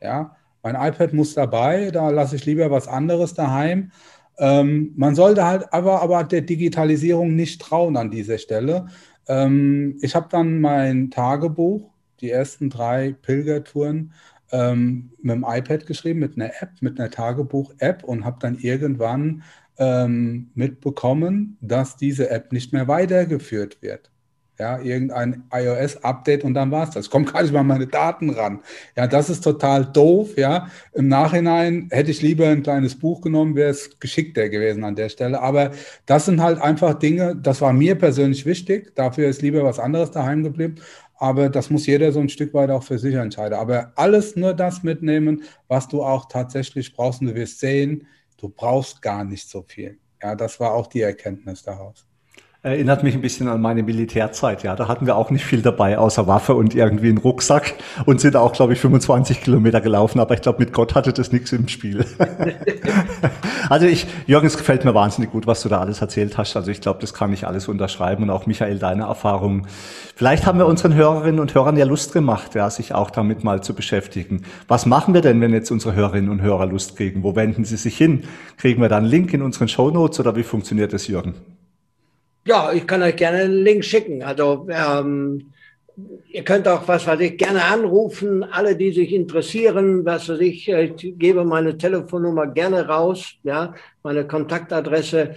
Ja, mein iPad muss dabei, da lasse ich lieber was anderes daheim. Ähm, man sollte halt aber, aber der Digitalisierung nicht trauen an dieser Stelle. Ähm, ich habe dann mein Tagebuch, die ersten drei Pilgertouren, ähm, mit dem iPad geschrieben, mit einer App, mit einer Tagebuch-App und habe dann irgendwann ähm, mitbekommen, dass diese App nicht mehr weitergeführt wird ja, irgendein iOS-Update und dann war es das. Ich komme gar nicht mal meine Daten ran. Ja, das ist total doof, ja. Im Nachhinein hätte ich lieber ein kleines Buch genommen, wäre es geschickter gewesen an der Stelle. Aber das sind halt einfach Dinge, das war mir persönlich wichtig. Dafür ist lieber was anderes daheim geblieben. Aber das muss jeder so ein Stück weit auch für sich entscheiden. Aber alles nur das mitnehmen, was du auch tatsächlich brauchst. Und du wirst sehen, du brauchst gar nicht so viel. Ja, das war auch die Erkenntnis daraus. Erinnert mich ein bisschen an meine Militärzeit. Ja, da hatten wir auch nicht viel dabei, außer Waffe und irgendwie einen Rucksack und sind auch, glaube ich, 25 Kilometer gelaufen. Aber ich glaube, mit Gott hatte das nichts im Spiel. also ich, Jürgen, es gefällt mir wahnsinnig gut, was du da alles erzählt hast. Also ich glaube, das kann ich alles unterschreiben und auch Michael, deine Erfahrungen. Vielleicht haben wir unseren Hörerinnen und Hörern ja Lust gemacht, ja, sich auch damit mal zu beschäftigen. Was machen wir denn, wenn jetzt unsere Hörerinnen und Hörer Lust kriegen? Wo wenden sie sich hin? Kriegen wir da einen Link in unseren Show Notes oder wie funktioniert das, Jürgen? Ja, ich kann euch gerne einen Link schicken. Also ähm, ihr könnt auch, was weiß ich, gerne anrufen. Alle, die sich interessieren, was weiß ich, ich gebe meine Telefonnummer gerne raus, ja, meine Kontaktadresse.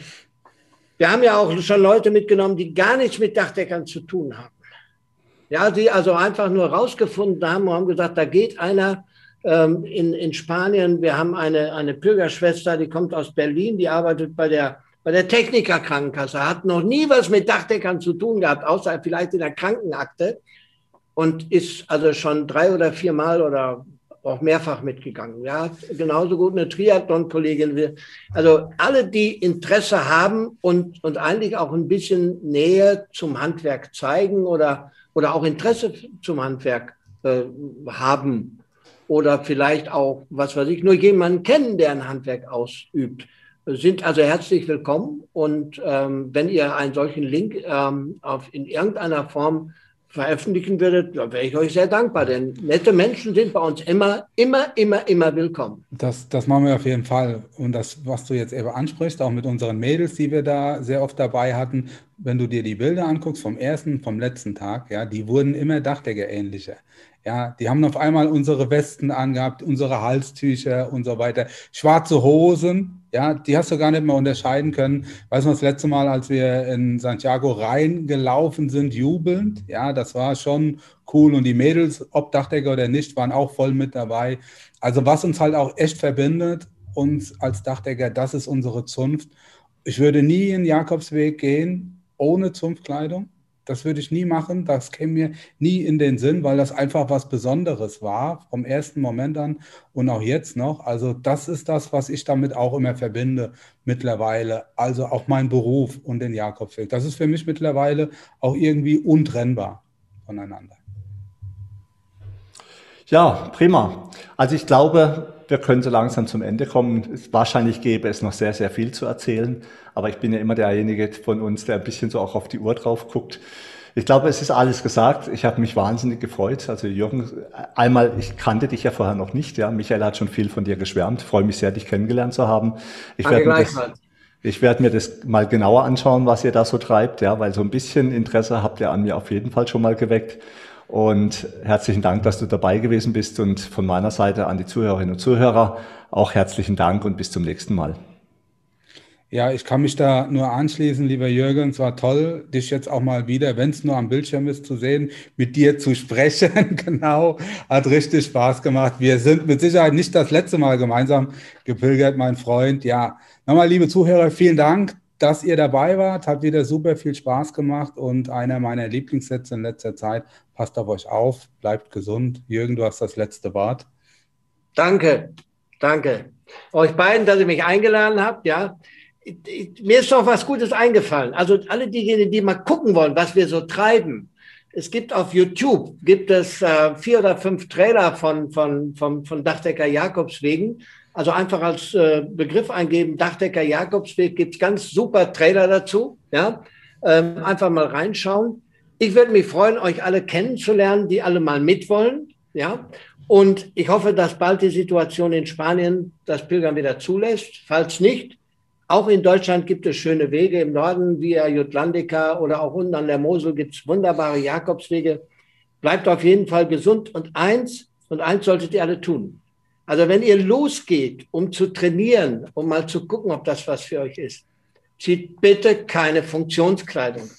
Wir haben ja auch schon Leute mitgenommen, die gar nichts mit Dachdeckern zu tun haben. Ja, die also einfach nur rausgefunden haben und haben gesagt, da geht einer ähm, in, in Spanien. Wir haben eine, eine Bürgerschwester, die kommt aus Berlin, die arbeitet bei der bei der Technikerkrankenkasse, hat noch nie was mit Dachdeckern zu tun gehabt, außer vielleicht in der Krankenakte und ist also schon drei oder vier Mal oder auch mehrfach mitgegangen. Ja, genauso gut eine Triathlon-Kollegin. Also alle, die Interesse haben und, und eigentlich auch ein bisschen Nähe zum Handwerk zeigen oder, oder auch Interesse zum Handwerk äh, haben oder vielleicht auch, was weiß ich, nur jemanden kennen, der ein Handwerk ausübt sind also herzlich willkommen. Und ähm, wenn ihr einen solchen Link ähm, auf, in irgendeiner Form veröffentlichen würdet, da wäre ich euch sehr dankbar, denn nette Menschen sind bei uns immer, immer, immer, immer willkommen. Das, das machen wir auf jeden Fall. Und das, was du jetzt eben ansprichst, auch mit unseren Mädels, die wir da sehr oft dabei hatten, wenn du dir die Bilder anguckst vom ersten, vom letzten Tag, ja, die wurden immer Dachdecker ähnlicher. Ja, die haben auf einmal unsere Westen angehabt, unsere Halstücher und so weiter. Schwarze Hosen, ja, die hast du gar nicht mehr unterscheiden können. Weißt du, das letzte Mal, als wir in Santiago reingelaufen sind, jubelnd, ja, das war schon cool. Und die Mädels, ob Dachdecker oder nicht, waren auch voll mit dabei. Also was uns halt auch echt verbindet, uns als Dachdecker, das ist unsere Zunft. Ich würde nie in Jakobsweg gehen ohne Zunftkleidung. Das würde ich nie machen. Das käme mir nie in den Sinn, weil das einfach was Besonderes war vom ersten Moment an und auch jetzt noch. Also das ist das, was ich damit auch immer verbinde mittlerweile. Also auch mein Beruf und den Jakobsweg. Das ist für mich mittlerweile auch irgendwie untrennbar voneinander. Ja, prima. Also ich glaube, wir können so langsam zum Ende kommen. Wahrscheinlich gäbe es noch sehr, sehr viel zu erzählen, aber ich bin ja immer derjenige von uns, der ein bisschen so auch auf die Uhr drauf guckt. Ich glaube, es ist alles gesagt. Ich habe mich wahnsinnig gefreut. Also Jürgen, einmal, ich kannte dich ja vorher noch nicht. Ja, Michael hat schon viel von dir geschwärmt. freue mich sehr, dich kennengelernt zu haben. Ich werde mir, das, ich werde mir das mal genauer anschauen, was ihr da so treibt. Ja, weil so ein bisschen Interesse habt ihr an mir auf jeden Fall schon mal geweckt. Und herzlichen Dank, dass du dabei gewesen bist. Und von meiner Seite an die Zuhörerinnen und Zuhörer auch herzlichen Dank und bis zum nächsten Mal. Ja, ich kann mich da nur anschließen, lieber Jürgen. Es war toll, dich jetzt auch mal wieder, wenn es nur am Bildschirm ist, zu sehen, mit dir zu sprechen. genau, hat richtig Spaß gemacht. Wir sind mit Sicherheit nicht das letzte Mal gemeinsam gepilgert, mein Freund. Ja, nochmal, liebe Zuhörer, vielen Dank, dass ihr dabei wart. Hat wieder super viel Spaß gemacht und einer meiner Lieblingssätze in letzter Zeit. Passt auf euch auf, bleibt gesund. Jürgen, du hast das letzte Wort. Danke, danke. Euch beiden, dass ihr mich eingeladen habt, ja mir ist doch was Gutes eingefallen. Also alle diejenigen, die mal gucken wollen, was wir so treiben. Es gibt auf YouTube, gibt es äh, vier oder fünf Trailer von, von, von, von Dachdecker Jakobswegen. Also einfach als äh, Begriff eingeben, Dachdecker Jakobsweg, gibt es ganz super Trailer dazu. Ja? Ähm, einfach mal reinschauen. Ich würde mich freuen, euch alle kennenzulernen, die alle mal mitwollen. Ja? Und ich hoffe, dass bald die Situation in Spanien das Pilgern wieder zulässt. Falls nicht, auch in Deutschland gibt es schöne Wege. Im Norden via Jutlandica oder auch unten an der Mosel gibt es wunderbare Jakobswege. Bleibt auf jeden Fall gesund. Und eins, und eins solltet ihr alle tun. Also wenn ihr losgeht, um zu trainieren, um mal zu gucken, ob das was für euch ist, zieht bitte keine Funktionskleidung.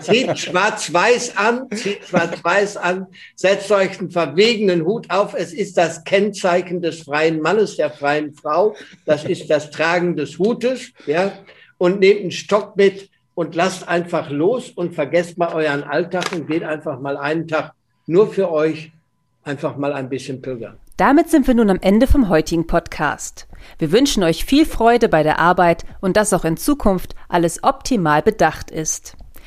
Zieht schwarz-weiß an, zieht schwarz-weiß an, setzt euch einen verwegenen Hut auf. Es ist das Kennzeichen des freien Mannes, der freien Frau. Das ist das Tragen des Hutes, ja. Und nehmt einen Stock mit und lasst einfach los und vergesst mal euren Alltag und geht einfach mal einen Tag nur für euch einfach mal ein bisschen pilgern. Damit sind wir nun am Ende vom heutigen Podcast. Wir wünschen euch viel Freude bei der Arbeit und dass auch in Zukunft alles optimal bedacht ist.